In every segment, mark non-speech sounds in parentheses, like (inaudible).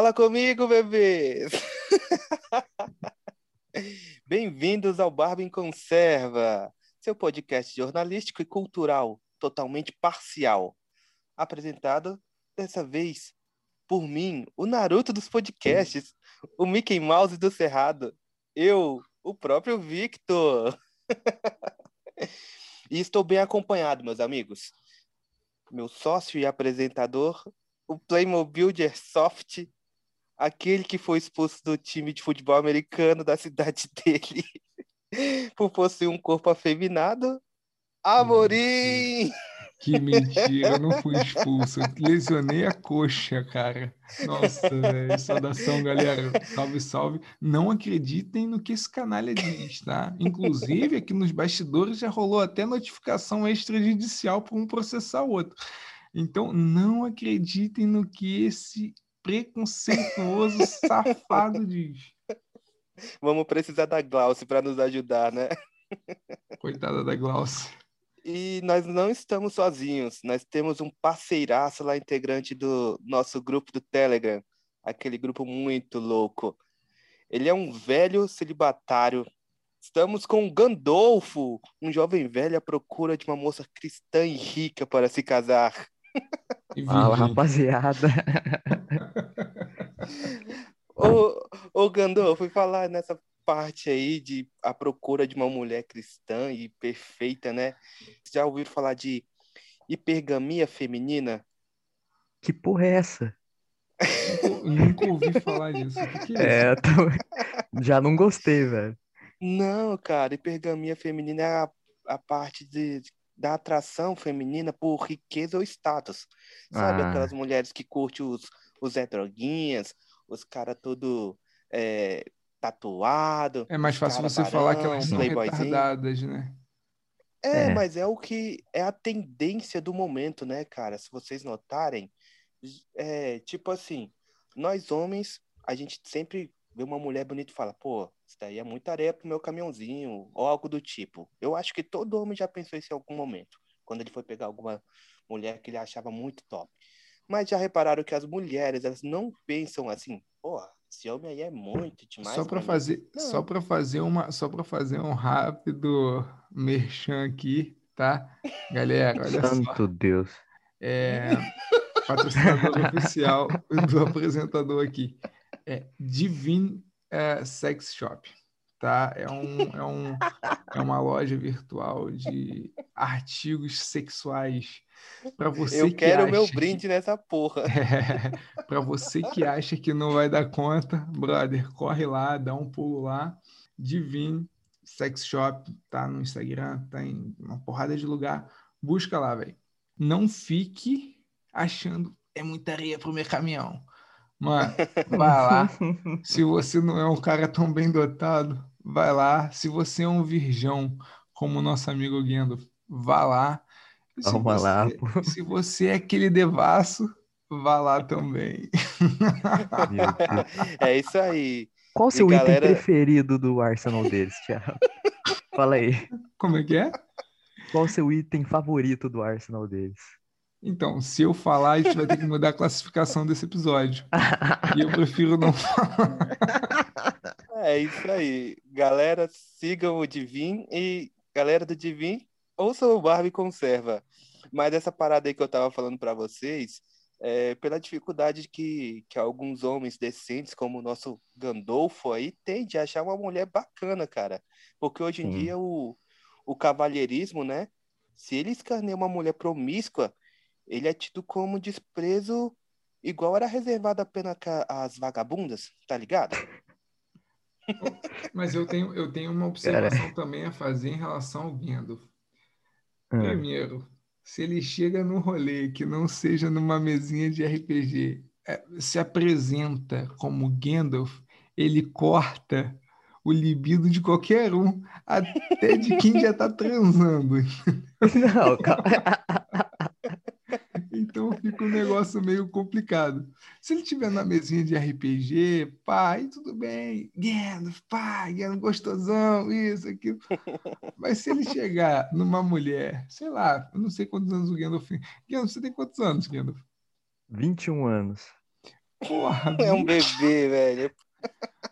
Fala comigo, bebês! (laughs) Bem-vindos ao Barba em Conserva, seu podcast jornalístico e cultural totalmente parcial. Apresentado, dessa vez, por mim, o Naruto dos podcasts, o Mickey Mouse do Cerrado, eu, o próprio Victor. (laughs) e estou bem acompanhado, meus amigos. Meu sócio e apresentador, o Playmobil de Airsoft, aquele que foi expulso do time de futebol americano da cidade (laughs) dele por possuir um corpo afeminado. Amorim! Que mentira, eu não fui expulso. Eu lesionei a coxa, cara. Nossa, velho. Saudação, galera. Salve, salve. Não acreditem no que esse canalha diz, tá? Inclusive, aqui nos bastidores já rolou até notificação extrajudicial para um processar o outro. Então, não acreditem no que esse preconceituoso safado diz. (laughs) Vamos precisar da Glauce para nos ajudar, né? (laughs) Coitada da Glauce. E nós não estamos sozinhos, nós temos um parceiraço lá, integrante do nosso grupo do Telegram, aquele grupo muito louco. Ele é um velho celibatário. Estamos com Gandolfo, um jovem velho à procura de uma moça cristã e rica para se casar. (laughs) Fala, rapaziada. (laughs) ô, ô Gandolfo, fui falar nessa parte aí de a procura de uma mulher cristã e perfeita, né? Já ouviram falar de hipergamia feminina? Que porra é essa? (laughs) Nunca ouvi falar disso. O que, é, é tô... já não gostei, velho. Não, cara, hipergamia feminina é a, a parte de, da atração feminina por riqueza ou status. Sabe ah. aquelas mulheres que curtem os, os Zé Droguinhas, os caras todo é, tatuado. É mais fácil você barão, falar que elas são retardadas, né? É, é, mas é o que é a tendência do momento, né, cara? Se vocês notarem, é tipo assim, nós homens, a gente sempre vê uma mulher bonita e fala, pô, isso daí é muita areia pro meu caminhãozinho, ou algo do tipo. Eu acho que todo homem já pensou isso em algum momento, quando ele foi pegar alguma mulher que ele achava muito top. Mas já repararam que as mulheres, elas não pensam assim, pô, esse homem aí é muito demais. Só para fazer, só para fazer uma, só para fazer um rápido merchan aqui, tá? Galera, olha Santo só. Santo Deus. É, patrocinador oficial do apresentador aqui. É Divine é, Sex Shop tá? É, um, é, um, é uma loja virtual de artigos sexuais para você Eu que quero o meu brinde nessa porra. (laughs) É, para você que acha que não vai dar conta, brother, corre lá, dá um pulo lá. Divine Sex Shop, tá no Instagram, tá em uma porrada de lugar. Busca lá, velho. Não fique achando é muita areia pro meu caminhão. Mano, vai lá. Se você não é um cara tão bem dotado, vai lá. Se você é um virgão, como o nosso amigo Guendo, vá lá. Se Vamos você, lá. Pô. Se você é aquele devasso, vá lá também. é isso aí. Qual o seu galera... item preferido do Arsenal deles, Thiago? Fala aí. Como é que é? Qual o seu item favorito do Arsenal deles? Então, se eu falar, a gente vai ter que mudar a classificação desse episódio. e eu prefiro não falar. É isso aí. Galera, sigam o Divin e galera do Divin, ouçam o Barbie Conserva. Mas essa parada aí que eu tava falando para vocês, é, pela dificuldade que, que alguns homens decentes, como o nosso Gandolfo aí, têm de achar uma mulher bacana, cara. Porque hoje em hum. dia o, o cavalheirismo, né? Se ele escaneia uma mulher promíscua, ele é tido como desprezo igual era reservado apenas às vagabundas, tá ligado? (laughs) Mas eu tenho, eu tenho uma observação Cara. também a fazer em relação ao Gandalf. Ah. Primeiro, se ele chega num rolê que não seja numa mesinha de RPG, é, se apresenta como Gandalf, ele corta o libido de qualquer um, até de quem já tá transando. (laughs) Não, calma. Então fica um negócio meio complicado. Se ele tiver na mesinha de RPG, pá, aí tudo bem. Gandalf, pá, Gandalf gostosão, isso, aquilo. Mas se ele chegar numa mulher, sei lá, eu não sei quantos anos o Gandalf tem. Gandalf, você tem quantos anos, Gandalf? 21 anos. Porra, É um 20 bebê, velho.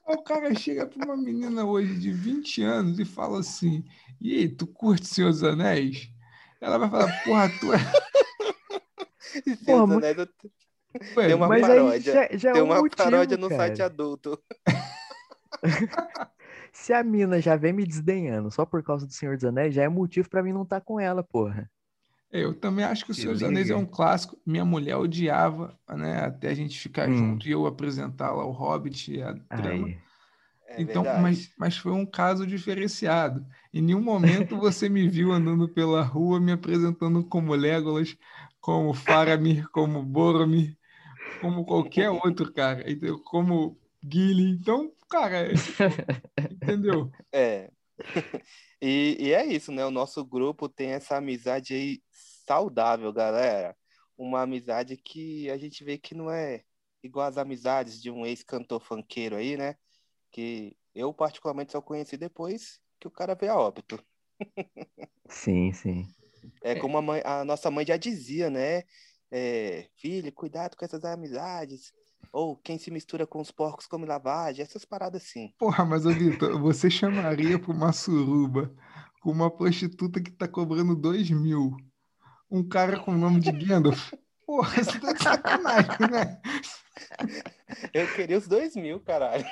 O cara chega pra uma menina hoje de 20 anos e fala assim: E aí, tu curte Senhor dos Anéis? Ela vai falar: Porra, tu é. Porra, mas- Anéis, Ué, Tem uma Mas paródia. aí já, já Tem é um uma motivo, paródia no cara. site adulto. (laughs) Se a mina já vem me desdenhando só por causa do Senhor dos Anéis, já é motivo pra mim não estar com ela, porra. Eu também acho que o Se Senhor dos Anéis é um clássico. Minha mulher odiava, né? Até a gente ficar Hum. junto e eu apresentar lá o Hobbit e a trama. É então, verdade. mas, mas foi um caso diferenciado. Em nenhum momento você me viu andando pela rua me apresentando como Legolas, como Faramir, como Boromir, como qualquer outro, cara. Entendeu? Como Gilly. Então, cara, (laughs) entendeu? É. (laughs) E, e é isso, né? O nosso grupo tem essa amizade aí saudável, galera. Uma amizade que a gente vê que não é igual as amizades de um ex-cantor funkeiro aí, né? Que eu, particularmente, só conheci depois que o cara veio a óbito. (laughs) Sim, sim. É como a, mãe- a nossa mãe já dizia, né? É, filho, cuidado com essas amizades. Ou quem se mistura com os porcos come lavagem, essas paradas assim. Porra, mas, ô Vitor, você chamaria pra uma suruba com uma prostituta que tá cobrando dois mil, um cara com o nome de Gandalf? Porra, você tá de sacanagem, né? Eu queria os dois mil, caralho.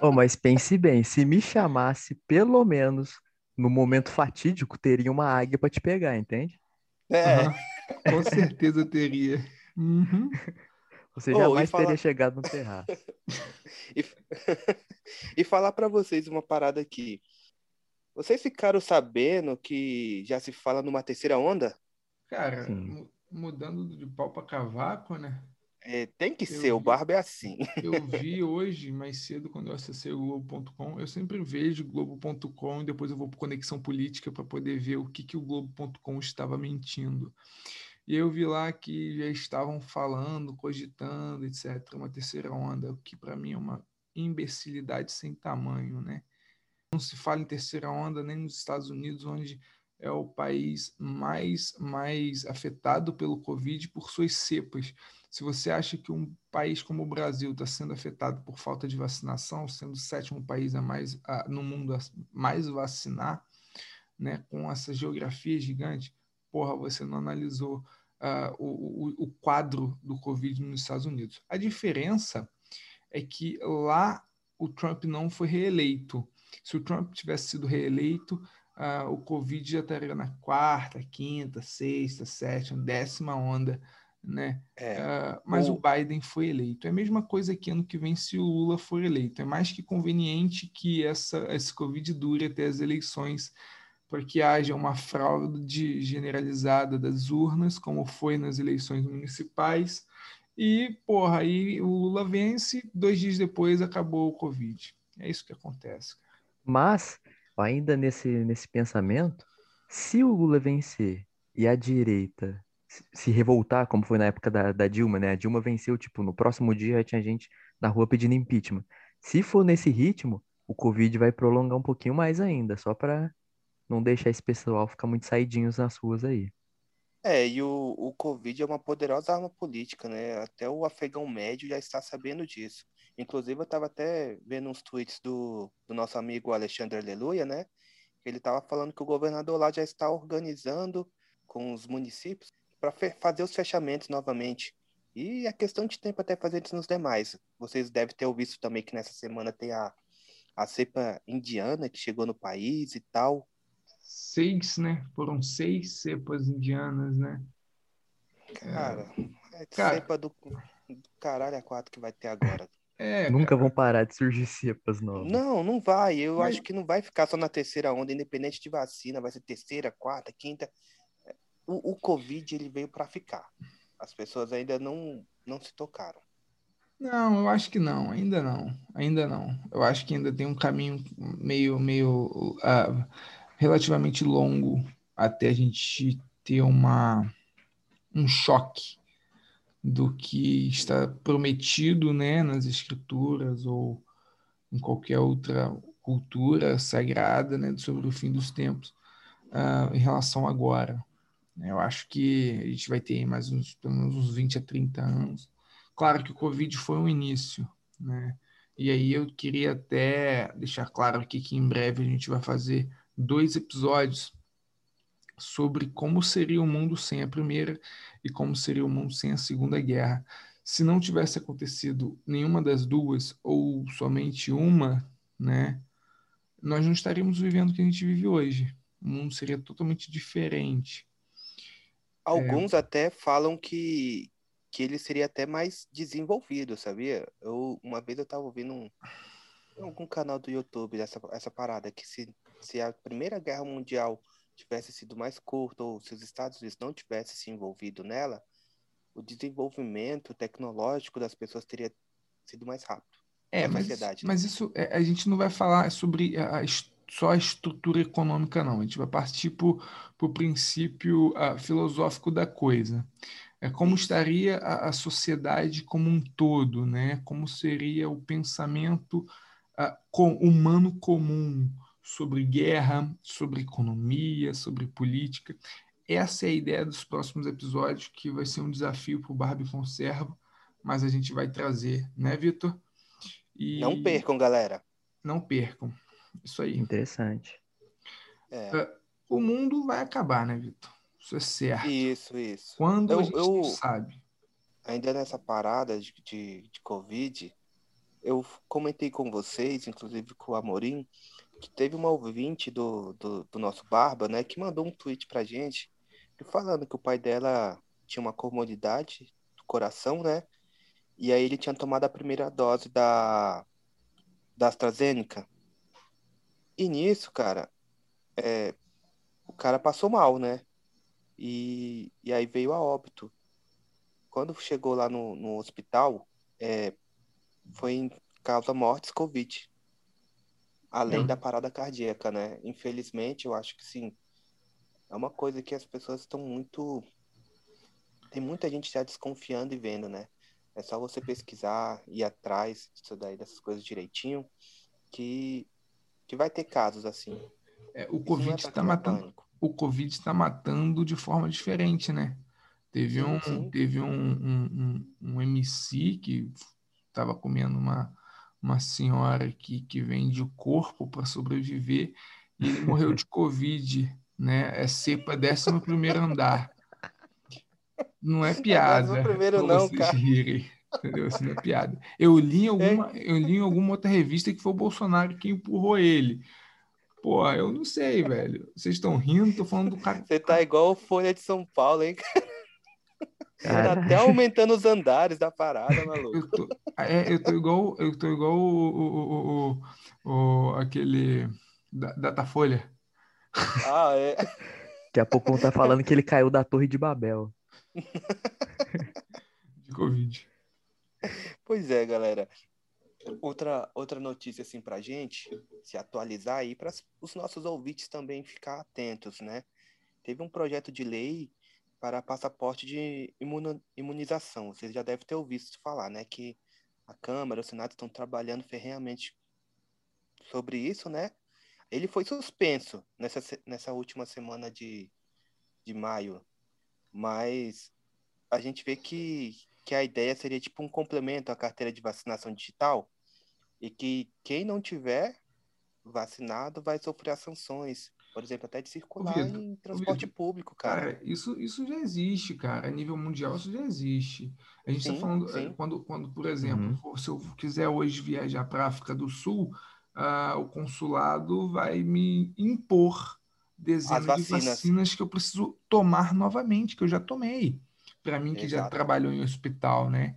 Ô, mas pense bem, se me chamasse, pelo menos no momento fatídico, teria uma águia pra te pegar, entende? É. Aham, (laughs) com certeza teria. Uhum. Você jamais falar- teria chegado no terraço. (laughs) E, (laughs) e falar pra vocês uma parada aqui. Vocês ficaram sabendo que já se fala numa terceira onda? Cara, mudando de pau pra cavaco, né? É, tem que Eu ser, o vi. Barba é assim. Eu (laughs) vi hoje, mais cedo, quando eu acessei o Globo.com, eu sempre vejo Globo.com e depois eu vou para Conexão Política para poder ver o que, que o Globo.com estava mentindo. E eu vi lá que já estavam falando, cogitando, etc., uma terceira onda, o que para mim é uma imbecilidade sem tamanho, né? Não se fala em terceira onda nem nos Estados Unidos, onde é o país mais, mais afetado pelo Covid por suas cepas. Se você acha que um país como o Brasil está sendo afetado por falta de vacinação, sendo o sétimo país a mais a, no mundo a mais vacinar, né, com essa geografia gigante, porra, você não analisou ah, o, o, o quadro do Covid nos Estados Unidos. A diferença é que lá o Trump não foi reeleito. Se o Trump tivesse sido reeleito, ah, o Covid já estaria na quarta, quinta, sexta, sétima, décima onda, né? É. Ah, mas o... O- Biden foi eleito. É a mesma coisa que ano que vem se o Lula for eleito. É mais que conveniente que essa, esse Covid dure até as eleições para que haja uma fraude generalizada das urnas, como foi nas eleições municipais. E, porra, aí o Lula vence, dois dias depois acabou o Covid. É isso que acontece. cara. Mas, ainda nesse, nesse pensamento, se o Lula vencer e a direita se- revoltar, como foi na época da, da Dilma, né? A Dilma venceu, tipo, no próximo dia já tinha gente na rua pedindo impeachment. Se for nesse ritmo, o Covid vai prolongar um pouquinho mais ainda, só pra não deixar esse pessoal ficar muito saidinhos nas ruas aí. É, e o, o Covid é uma poderosa arma política, né? Até o afegão médio já está sabendo disso. Inclusive, eu estava até vendo uns tweets do, do nosso amigo Alexandre Aleluia, né? Ele estava falando que o governador lá já está organizando com os municípios para fazer os fechamentos novamente. E é questão de tempo até fazer isso nos demais. Vocês devem ter ouvido também que nessa semana tem a, a cepa indiana que chegou no país e tal. Seis, né? Foram seis cepas indianas, né? Cara, é Cara. cepa do, do caralho a quatro que vai ter agora. É, Nunca vão parar de surgir cepas novas. Não, não vai. Eu Mas- acho que não vai ficar só na terceira onda, independente de vacina, vai ser terceira, quarta, quinta. O, o Covid ele veio para ficar. As pessoas ainda não, não se tocaram. Não, eu acho que não, ainda não, ainda não. Eu acho que ainda tem um caminho meio, meio ah, relativamente longo até a gente ter uma, um choque do que está prometido, né, nas escrituras ou em qualquer outra cultura sagrada, né, sobre o fim dos tempos, ah, em relação agora. Eu acho que a gente vai ter mais uns, pelo menos uns 20 a 30 anos Claro que o Covid foi um início, né? E aí eu queria até deixar claro aqui que em breve a gente vai fazer dois episódios sobre como seria o mundo sem a Primeira e como seria o mundo sem a Segunda Guerra. Se não tivesse acontecido nenhuma das duas ou somente uma, né, nós não estaríamos vivendo o que a gente vive hoje. O mundo seria totalmente diferente. Alguns é... até falam que, que ele seria até mais desenvolvido, sabia? Eu, uma vez eu estava ouvindo um, algum canal do YouTube essa, essa parada, que se, se a Primeira Guerra Mundial tivesse sido mais curta ou se os Estados Unidos não tivessem se envolvido nela, o desenvolvimento tecnológico das pessoas teria sido mais rápido. É, mas, mas isso é, a gente não vai falar sobre a, só a estrutura econômica, não. A gente vai partir para o princípio uh, filosófico da coisa. É como estaria a, a, sociedade como um todo, né? Como seria o pensamento uh, com, humano comum sobre guerra, sobre economia, sobre política. Essa é a ideia dos próximos episódios, que vai ser um desafio para o Barbie Conserva, mas a gente vai trazer, né, Vitor? E... Não percam, galera. Não percam. Isso aí. Interessante. É. Uh, o mundo vai acabar, né, Vitor? Isso é certo. Isso, isso. Quando eu, a gente eu, não sabe. Ainda nessa parada de, de, de Covid, eu comentei com vocês, inclusive com o Amorim, que teve uma ouvinte do, do, do, nosso Barba, né, que mandou um tweet pra gente, falando que o pai dela tinha uma comorbidade do coração, né, e aí ele tinha tomado a primeira dose da, da AstraZeneca. E nisso, cara, é, o cara passou mal, né? E, e aí veio a óbito. Quando chegou lá no, no hospital, é, foi em causa mortes Covid. Além hum. da parada cardíaca, né? Infelizmente, eu acho que sim. É uma coisa que as pessoas estão muito. Tem muita gente já desconfiando e vendo, né? É só você pesquisar, ir atrás disso daí, dessas coisas direitinho, que que vai ter casos assim. É, o Covid está é matando. O Covid está matando de forma diferente, né? Teve um, sim. teve um, um, um, um MC que estava comendo uma, uma senhora que, que vende o corpo para sobreviver e ele morreu de (laughs) Covid, né? É cepa 11 primeiro andar. Não é piada. É primeiro não, cara. Rirem. Entendeu? Assim, não é piada. Eu li, em alguma, é. eu li em alguma outra revista que foi o Bolsonaro que empurrou ele. Pô, eu não sei, velho. Vocês estão rindo, tô falando do cara. Você tá igual Folha de São Paulo, hein, cara? Tá até aumentando os andares da parada, (laughs) maluco. Eu tô, é, eu tô igual, eu tô igual o, o, o, o aquele da, Datafolha. Ah, é. Daqui a pouco vão estar tá falando que ele caiu da Torre de Babel. (laughs) De Covid. Pois é, galera. Outra, outra notícia assim pra gente, se atualizar aí, para os nossos ouvintes também ficar atentos, né? Teve um projeto de lei para passaporte de imunização. Vocês já devem ter ouvido falar, né? Que a Câmara, o Senado estão trabalhando ferrenhamente sobre isso, né? Ele foi suspenso nessa, nessa última semana de, de maio, mas a gente vê que, que a ideia seria tipo um complemento à carteira de vacinação digital e que quem não tiver vacinado vai sofrer as sanções, por exemplo, até de circular em transporte público, cara. cara. Isso, isso já existe, cara. A nível mundial isso já existe. A gente está falando é, quando, quando, por exemplo, uhum. se eu quiser hoje viajar para a África do Sul, uh, o consulado vai me impor dezenas de vacinas que eu preciso tomar novamente, que eu já tomei para mim que Exato. já trabalhou em hospital, né?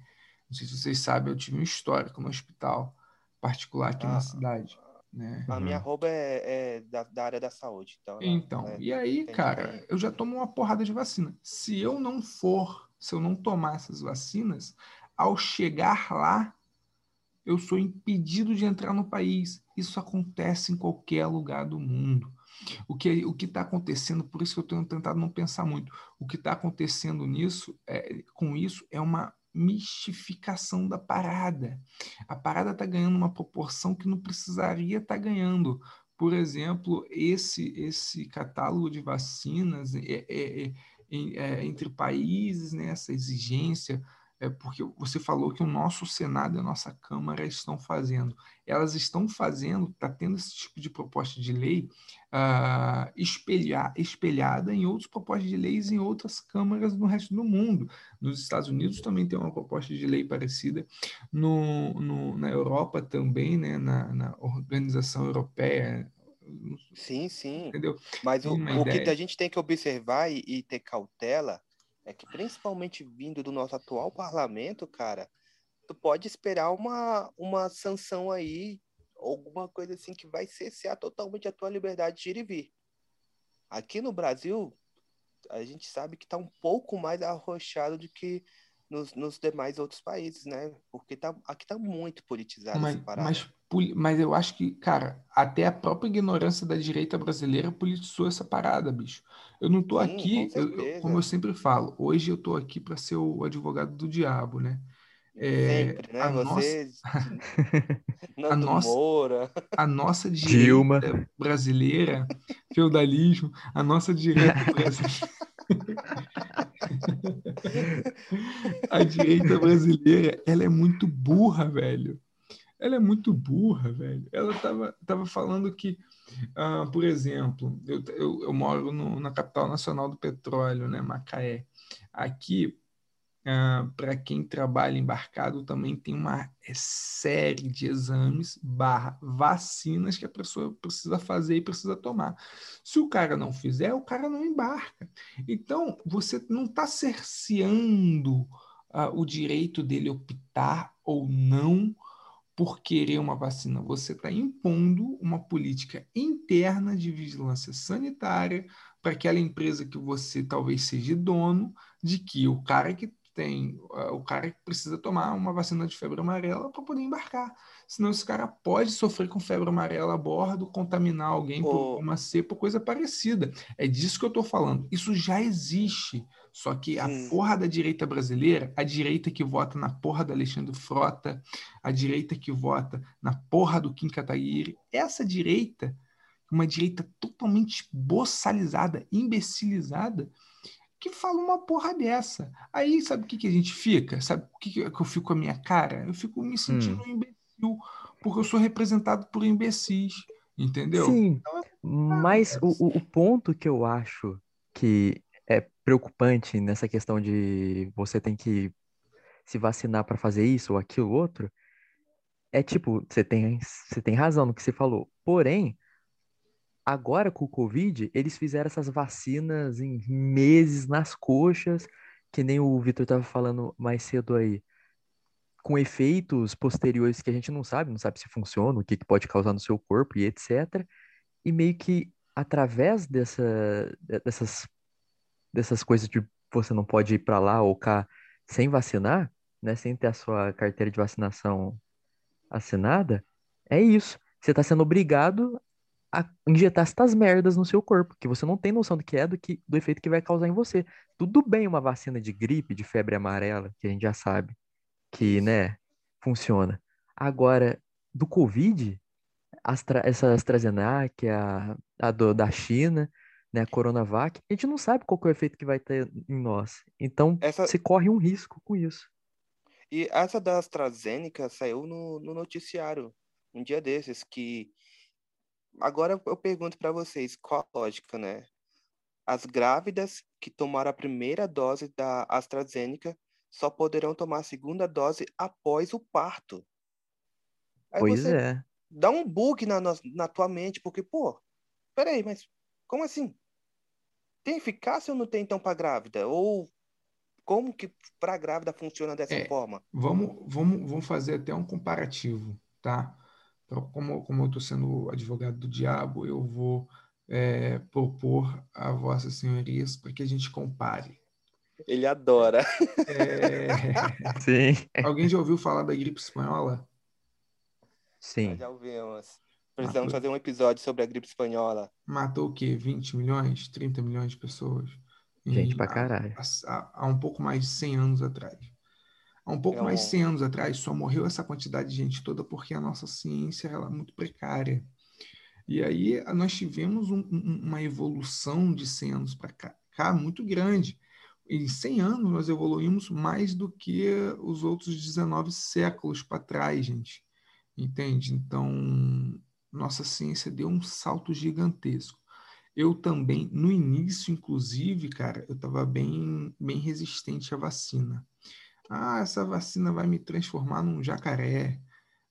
Não sei se vocês sabem, eu tive um histórico no hospital particular aqui ah, na cidade. Né? A minha roupa é, é da, da, área da saúde. Então, então é, e aí, cara, eu já tomo uma porrada de vacina. Se eu não for, se eu não tomar essas vacinas, ao chegar lá, eu sou impedido de entrar no país. Isso acontece em qualquer lugar do mundo. O que o que está acontecendo, por isso que eu tenho tentado não pensar muito. O que está acontecendo nisso, é, com isso, é uma mistificação da parada. A parada está ganhando uma proporção que não precisaria estar tá ganhando. Por exemplo, esse esse catálogo de vacinas é, é, é, é entre países, né, essa exigência é porque você falou que o nosso Senado e a nossa Câmara estão fazendo. Elas estão fazendo, está tendo esse tipo de proposta de lei uh, espelhar, espelhada em outras propostas de leis em outras câmaras no resto do mundo. Nos Estados Unidos também tem uma proposta de lei parecida, no, no na Europa também, né, na, na Organização Europeia, Sim, sim. Entendeu? Mas o, o que a gente tem que observar e, e, ter cautela é que, principalmente vindo do nosso atual parlamento, cara, tu pode esperar uma, uma sanção aí, alguma coisa assim que vai cessear totalmente a tua liberdade de ir e vir. Aqui no Brasil, a gente sabe que está um pouco mais arrochado do que nos, nos demais outros países, né? Porque tá, aqui tá muito politizado mas, essa parada. Mas, mas eu acho que, cara, até a própria ignorância da direita brasileira politizou essa parada, bicho. Eu não tô Sim, aqui, eu, como eu sempre falo, hoje eu tô aqui para ser o advogado do diabo, né? É, sempre, né? A Você, nossa, (laughs) a, nossa, Moura. a nossa direita Dilma. brasileira, feudalismo, a nossa direita brasileira. (laughs) (laughs) a direita brasileira, ela é muito burra, velho. Ela é muito burra, velho. Ela tava, tava falando que, uh, por exemplo, eu, eu, eu moro no, na capital nacional do petróleo, né, Macaé. Aqui, Uh, ah, para quem trabalha embarcado, também tem uma série de exames barra vacinas que a pessoa precisa fazer e precisa tomar. Se o cara não fizer, o cara não embarca. Então, você não está cerceando uh, o direito dele optar ou não por querer uma vacina. Você está impondo uma política interna de vigilância sanitária para aquela empresa que você talvez seja dono, de que o cara que tem o cara que precisa tomar uma vacina de febre amarela para poder embarcar. Senão esse cara pode sofrer com febre amarela a bordo, contaminar alguém oh. por uma cepa, coisa parecida. É disso que eu estou falando. Isso já existe. Só que a Sim. porra da direita brasileira, a direita que vota na porra do Alexandre Frota, a direita que vota na porra do Kim Kataguiri, essa direita, uma direita totalmente boçalizada, imbecilizada, que fala uma porra dessa. Aí, sabe o que, que a gente fica? Sabe o que, que eu fico com a minha cara? Eu fico me sentindo hum. um imbecil, porque eu sou representado por imbecis, entendeu? Sim, então, é mas o, o ponto que eu acho que é preocupante nessa questão de você tem que se vacinar para fazer isso ou aquilo outro, é tipo, você tem, você tem razão no que você falou. Porém, Agora, com o Covid, eles fizeram essas vacinas em meses nas coxas, que nem o Vitor estava falando mais cedo aí, com efeitos posteriores que a gente não sabe, não sabe se funciona, o que, que pode causar no seu corpo e etc. E meio que através dessa, dessas, dessas coisas de você não pode ir para lá ou cá sem vacinar, né, sem ter a sua carteira de vacinação assinada, é isso. Você está sendo obrigado a injetar essas merdas no seu corpo, que você não tem noção do que é, do, que, do efeito que vai causar em você. Tudo bem uma vacina de gripe, de febre amarela, que a gente já sabe que, né, funciona. Agora, do Covid, Astra, essa AstraZeneca, a, a do, da China, né, a Coronavac, a gente não sabe qual é o efeito que vai ter em nós. Então, essa... você corre um risco com isso. E essa da AstraZeneca saiu no, no noticiário um dia desses, que agora eu pergunto para vocês, qual a lógica, né? As grávidas que tomaram a primeira dose da AstraZeneca só poderão tomar a segunda dose após o parto. Aí pois é. Dá um bug na, na, tua mente, porque, pô, peraí, mas como assim? Tem eficácia ou não tem então para grávida? Ou como que para grávida funciona dessa é, forma? Vamos, vamos, vamos fazer até um comparativo, tá? Então, como, como eu estou sendo advogado do diabo, eu vou é, propor a vossas senhorias para que a gente compare. Ele adora. É... (laughs) Sim. Alguém já ouviu falar da gripe espanhola? Sim. já ouvimos. Precisamos Matou... fazer um episódio sobre a gripe espanhola. Matou o quê? 20 milhões? 30 milhões de pessoas? Gente, pra caralho. Há, há, um pouco mais de 100 anos atrás. Há um pouco é mais de 100 anos atrás, só morreu essa quantidade de gente toda porque a nossa ciência ela é muito precária. E aí nós tivemos um, um, uma evolução de 100 anos para cá, cá, muito grande, em 100 anos nós evoluímos mais do que os outros 19 séculos para trás, gente. Entende? Então, nossa ciência deu um salto gigantesco. Eu também, no início, inclusive, cara, eu estava bem, bem resistente à vacina. Ah, essa vacina vai me transformar num jacaré.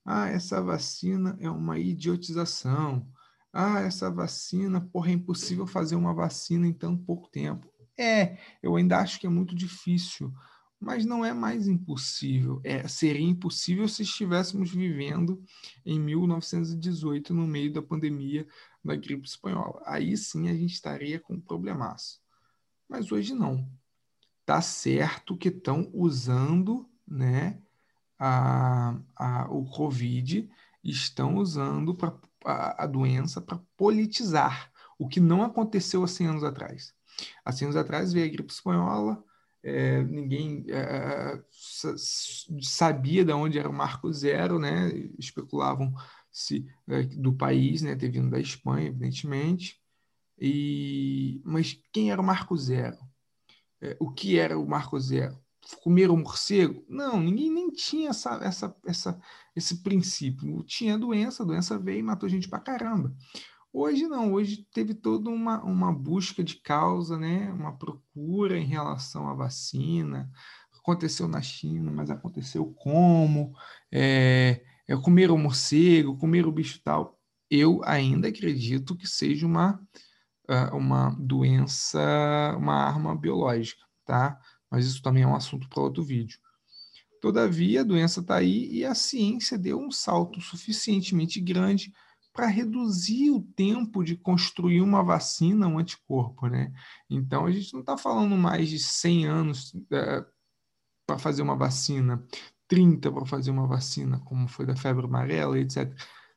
Ah, essa vacina é uma idiotização. Ah, essa vacina, porra, é impossível fazer uma vacina em tão pouco tempo. É, eu ainda acho que é muito difícil, mas não é mais impossível. É, seria impossível se estivéssemos vivendo em 1918, no meio da pandemia da gripe espanhola. Aí sim a gente estaria com um problemaço. Mas hoje não. Tá certo que estão usando né, a, a, o Covid, estão usando pra, a, a doença para politizar, o que não aconteceu há 100 anos atrás. Há 100 anos atrás veio a gripe espanhola, é, ninguém é, sabia de onde era o marco zero, né? especulavam se é, do país, né? ter vindo da Espanha, evidentemente. E, mas quem era o marco zero? É, o que era o marco zero? Comer um morcego? Não, ninguém nem tinha essa, essa, essa, esse princípio. Tinha doença, a doença veio e matou gente pra caramba. Hoje não, hoje teve toda uma, uma busca de causa, né? uma procura em relação à vacina. Aconteceu na China, mas aconteceu como? É, é comer o morcego, comer o bicho tal. Eu ainda acredito que seja uma, uma doença, uma arma biológica, tá? Mas isso também é um assunto para outro vídeo. Todavia, a doença está aí e a ciência deu um salto suficientemente grande para reduzir o tempo de construir uma vacina, um anticorpo, né? Então, a gente não está falando mais de 100 anos é, para fazer uma vacina, 30 para fazer uma vacina, como foi da febre amarela, etc.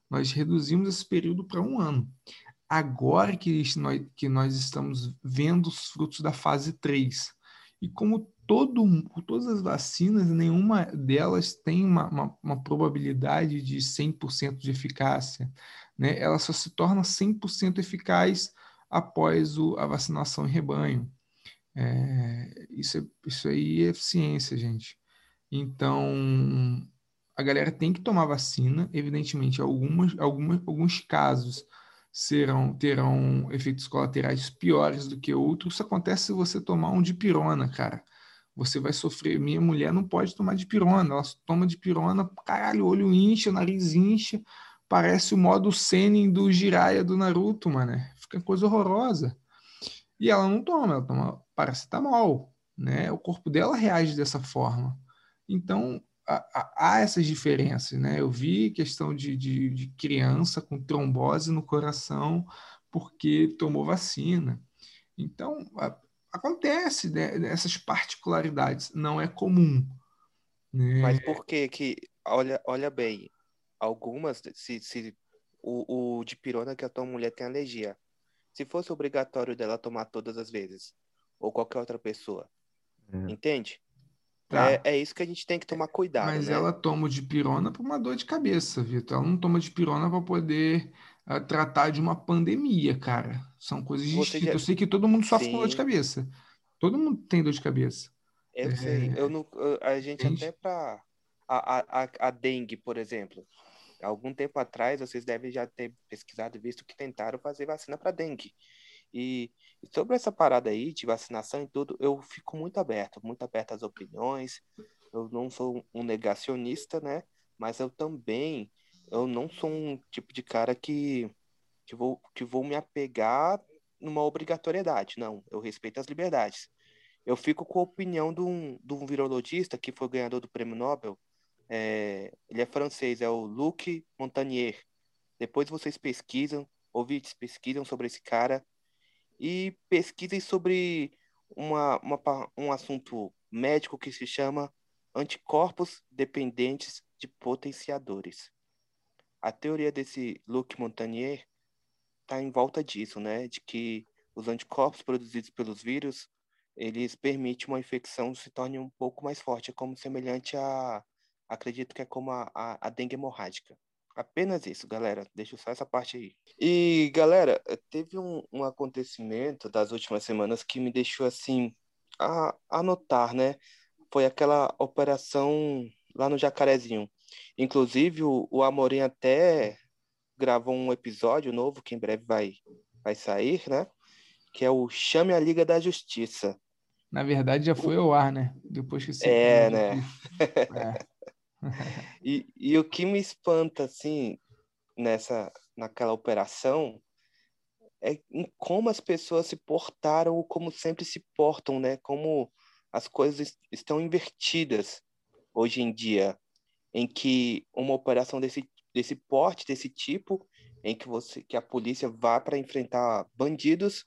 Nós reduzimos esse período para um ano. Agora que nós, que nós estamos vendo os frutos da fase 3. E como todo, todas as vacinas, nenhuma delas tem uma, uma, uma probabilidade de 100% de eficácia né, ela só se torna 100% eficaz após o, a vacinação em rebanho. É, isso, é, isso aí é eficiência, gente. Então, a galera tem que tomar vacina. Evidentemente, algumas, algumas, alguns casos serão terão efeitos colaterais piores do que outros. Isso acontece se você tomar um dipirona, cara. Você vai sofrer. Minha mulher não pode tomar dipirona. Ela toma dipirona, caralho, o olho incha, o nariz incha parece o modo Senin do Jiraiya do Naruto, mano. Fica coisa horrorosa. E ela não toma, ela toma paracetamol, né? O corpo dela reage dessa forma. Então, há essas diferenças, né? Eu vi questão de, de, de criança com trombose no coração porque tomou vacina. Então, acontece né? essas particularidades, não é comum. Né? Mas por que que, olha, olha bem, algumas, se, se o, o de pirona que a tua mulher tem alergia, se fosse obrigatório dela tomar todas as vezes, ou qualquer outra pessoa, é. entende? Tá. É, é isso que a gente tem que tomar cuidado. Mas né? ela toma de pirona por uma dor de cabeça, Vitor. Ela não toma de pirona para poder uh, tratar de uma pandemia, cara. São coisas distintas. Já... Eu sei que todo mundo sofre Sim. com dor de cabeça. Todo mundo tem dor de cabeça. Eu é... sei. Eu não, a gente até para a, a, a dengue, por exemplo algum tempo atrás, vocês devem já ter pesquisado e visto que tentaram fazer vacina para dengue. E, sobre essa parada aí de vacinação e tudo, eu fico muito aberto, muito aberto às opiniões. Eu não sou um negacionista, né? Mas eu também, eu não sou um tipo de cara que, que, vou, que vou me apegar numa obrigatoriedade. Não, eu respeito as liberdades. Eu fico com a opinião de um, de um virologista que foi ganhador do prêmio Nobel, é, ele é francês, é o Luc Montagnier. Depois vocês pesquisam, ouvintes pesquisam sobre esse cara e pesquisem sobre uma, uma, um assunto médico que se chama anticorpos dependentes de potenciadores. A teoria desse Luc Montagnier está em volta disso, né? De que os anticorpos produzidos pelos vírus eles permitem uma infecção se torne um pouco mais forte, é como semelhante a acredito que é como a, a, a dengue hemorrágica. Apenas isso, galera. Deixa só essa parte aí. E, galera, teve um, um acontecimento das últimas semanas que me deixou assim a, a notar, né? Foi aquela operação lá no Jacarezinho. Inclusive, o, o Amorim até gravou um episódio novo, que em breve vai, vai sair, né? Que é o Chame a Liga da Justiça. Na verdade, já foi ao ar, né? Depois que você. É, né? (laughs) É. (laughs) e, e o que me espanta, assim, nessa, naquela operação, é em como as pessoas se portaram ou como sempre se portam, né? Como as coisas estão invertidas hoje em dia, em que uma operação desse, desse porte, desse tipo, em que você que a polícia vá para enfrentar bandidos,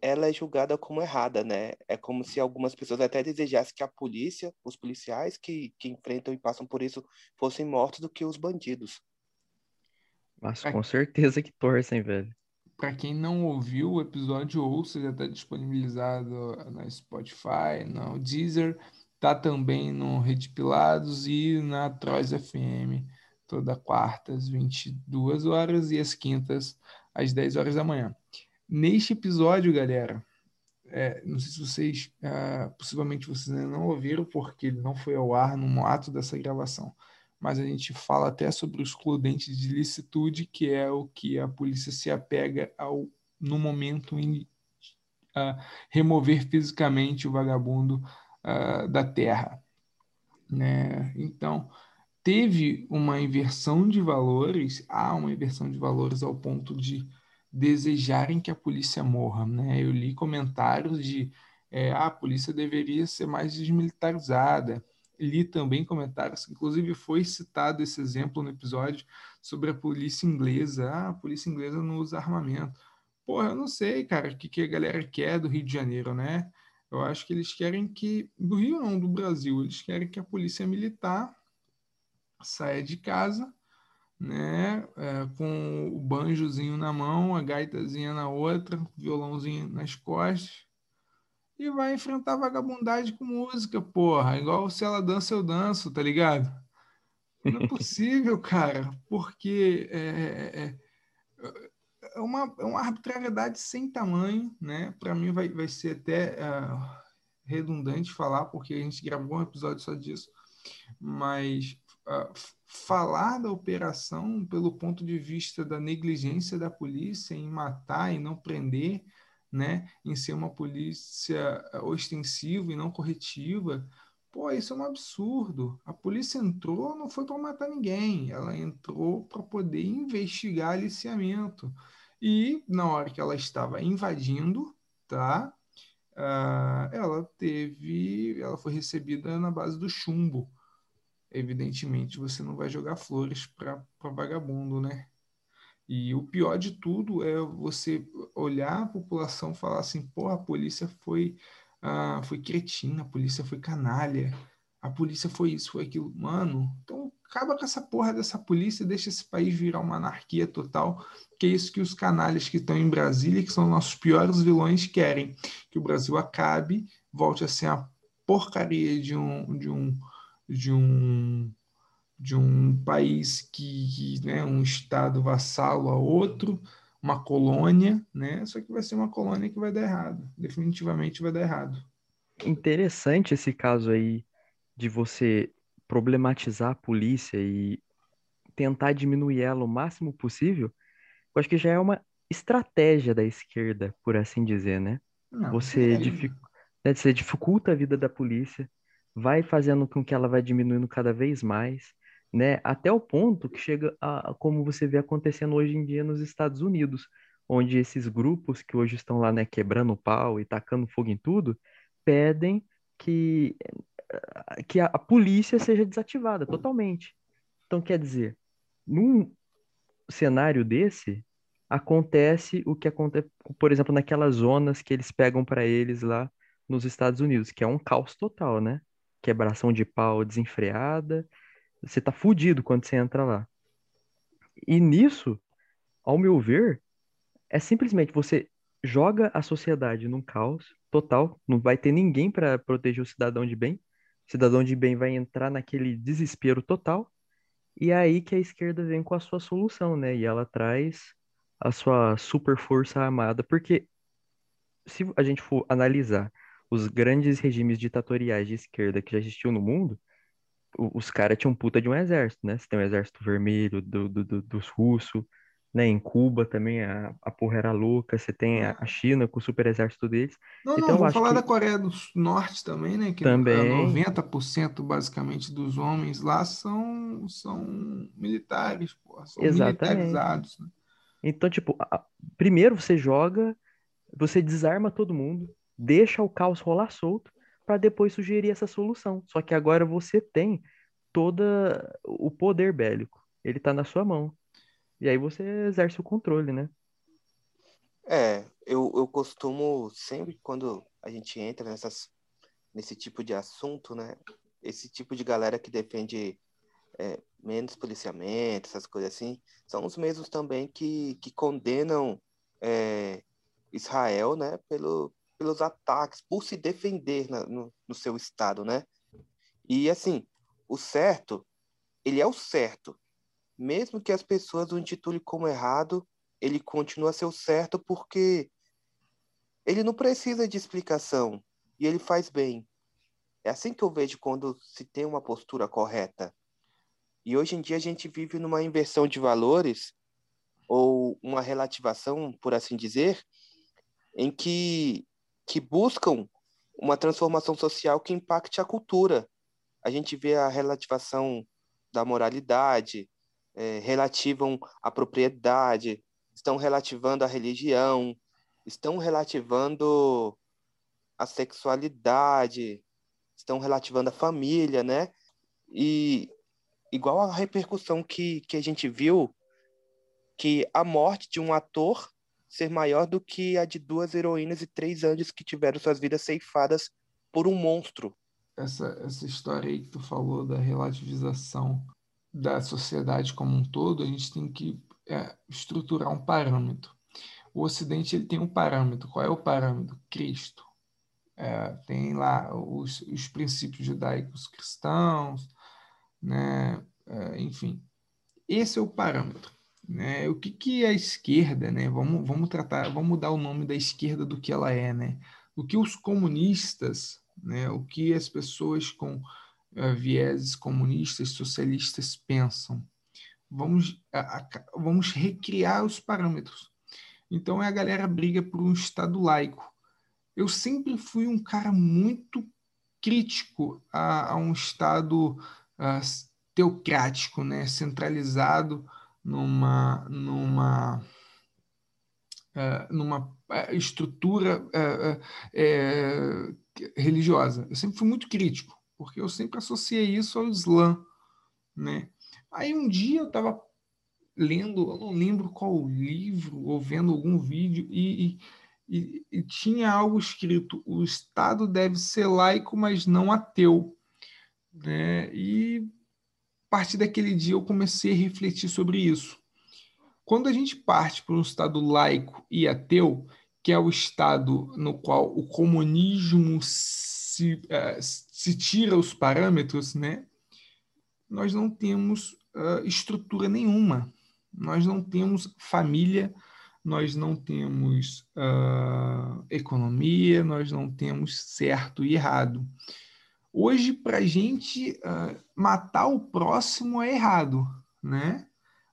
ela é julgada como errada, né? É como se algumas pessoas até desejassem que a polícia, os policiais que, que enfrentam e passam por isso, fossem mortos do que os bandidos. Mas com certeza que torcem, velho. Para quem não ouviu o episódio, ouça, já está disponibilizado na Spotify, no Deezer, tá também no Rede Pilados e na Troz FM, toda quarta às 22 horas e às quintas às 10 horas da manhã. Neste episódio, galera, é, não sei se vocês, uh, possivelmente vocês ainda não ouviram, porque ele não foi ao ar no ato dessa gravação mas a gente fala até sobre os excludentes de licitude, que é o que a polícia se apega ao no momento em uh, remover fisicamente o vagabundo uh, da terra. Né? Então, teve uma inversão de valores, há uma inversão de valores ao ponto de desejarem que a polícia morra. Né? Eu li comentários de é, ah, a polícia deveria ser mais desmilitarizada, li também comentários, inclusive foi citado esse exemplo no episódio sobre a polícia inglesa. Ah, a polícia inglesa não usa armamento. Porra, eu não sei, cara, o que, que a galera quer do Rio de Janeiro, né? Eu acho que eles querem que. Do Rio não, do Brasil. Eles querem que a polícia militar saia de casa, né? É, com o banjozinho na mão, a gaitazinha na outra, o violãozinho nas costas e vai enfrentar vagabundagem com música, porra. Igual se ela dança, eu danço, tá ligado? Não é possível, (laughs) cara, porque é, é, é, é uma, é uma arbitrariedade sem tamanho, né? Para mim vai, vai ser até uh, redundante falar, porque a gente gravou um episódio só disso, mas falar da operação pelo ponto de vista da negligência da polícia em matar e não prender né, em ser uma polícia eh, ostensiva e não corretiva. Pô, isso é um absurdo. A polícia entrou não foi para matar ninguém, ela entrou para poder investigar aliciamento. E na hora que ela estava invadindo, tá? Uh, ela teve, ela foi recebida na base do chumbo. Evidentemente, você não vai jogar flores para vagabundo, né? E o pior de tudo é você olhar a população e falar assim, porra, a polícia foi, ah, foi cretina, a polícia foi canalha, a polícia foi isso, foi aquilo. Mano, então acaba com essa porra dessa polícia, deixa esse país virar uma anarquia total, que é isso que os canalhas que estão em Brasília, que são nossos piores vilões, querem. Que o Brasil acabe, volte a ser a porcaria de um, de um, de um de um país que, que né, um estado vassalo a outro, uma colônia, né? Só que vai ser uma colônia que vai dar errado, definitivamente vai dar errado. Interessante esse caso aí de você problematizar a polícia e tentar diminuir ela o máximo possível. Eu acho que já é uma estratégia da esquerda, por assim dizer, né? Não, você, é... dific... né, você dificulta a vida da polícia, vai fazendo com que ela vai diminuindo cada vez mais né? Até o ponto que chega a, como você vê acontecendo hoje em dia nos Estados Unidos, onde esses grupos que hoje estão lá, né, quebrando pau e tacando fogo em tudo, pedem que que a, a polícia seja desativada totalmente. Então, quer dizer, num cenário desse, acontece o que acontece, por exemplo, naquelas zonas que eles pegam para eles lá nos Estados Unidos, que é um caos total, né? Quebração de pau desenfreada, você tá fudido quando você entra lá. E nisso, ao meu ver, é simplesmente você joga a sociedade num caos total, não vai ter ninguém para proteger o cidadão de bem. O cidadão de bem vai entrar naquele desespero total. E é aí que a esquerda vem com a sua solução, né? E ela traz a sua super força armada, porque se a gente for analisar os grandes regimes ditatoriais de esquerda que já existiu no mundo, os caras tinham puta de um exército, né? Você tem o exército vermelho do, do, do, dos russos, né? Em Cuba também a, a porra era louca, você tem a, a China com o super exército deles. Não, então, não, acho falar que- da Coreia do Norte também, né? Que Também. 90% basicamente dos homens lá são, são militares, pô, são Exatamente. militarizados. né? Então, tipo, a- primeiro você joga, você desarma todo mundo, deixa o caos rolar solto, para depois sugerir essa solução. Só que agora você tem toda o poder bélico. Ele tá na sua mão. E aí você exerce o controle, né? É, eu, eu costumo sempre quando a gente entra nessas, nesse tipo de assunto, né? Esse tipo de galera que defende é, menos policiamento, essas coisas assim, são os mesmos também que, que condenam é, Israel, né? Pelo, pelos ataques, por se defender na- no, no seu estado, né? E assim, o certo, ele é o certo. Mesmo que as pessoas o intitulem como errado, ele continua a ser o certo porque ele não precisa de explicação e ele faz bem. É assim que eu vejo quando se tem uma postura correta. E hoje em dia a gente vive numa inversão de valores ou uma relativação, por assim dizer, em que, que buscam uma transformação social que impacte a cultura. A gente vê a relativação da moralidade, eh, relativam a propriedade, estão relativando a religião, estão relativando a sexualidade, estão relativando a família, né? E igual a repercussão que, que a gente viu, que a morte de um ator ser maior do que a de duas heroínas e três anjos que tiveram suas vidas ceifadas por um monstro. Essa, essa história aí que tu falou da relativização da sociedade como um todo, a gente tem que é, estruturar um parâmetro. O Ocidente ele tem um parâmetro. Qual é o parâmetro? Cristo. É, tem lá os, os princípios judaicos cristãos, né? É, enfim. Esse é o parâmetro. Né? O que, que é a esquerda, né? Vamos, vamos tratar, vamos mudar o nome da esquerda do que ela é, né? O que os comunistas, né? O que as pessoas com uh, vieses comunistas, socialistas pensam. Vamos, a, a, vamos recriar os parâmetros. Então a galera briga por um Estado laico. Eu sempre fui um cara muito crítico a, a um Estado uh, teocrático, né? centralizado numa, numa, uh, numa estrutura uh, religiosa. Eu sempre fui muito crítico, porque eu sempre associei isso ao Islã. Né? Aí um dia eu estava lendo, eu não lembro qual livro, ou vendo algum vídeo, e, e, e, tinha algo escrito: o Estado deve ser laico, mas não ateu. Né? E partir daquele dia eu comecei a refletir sobre isso. Quando a gente parte para um Estado laico e ateu, que é o Estado no qual o comunismo se, uh, se tira os parâmetros, né? nós não temos uh, estrutura nenhuma. Nós não temos família, nós não temos uh, economia, nós não temos certo e errado. Hoje, para a gente, uh, matar o próximo é errado, né?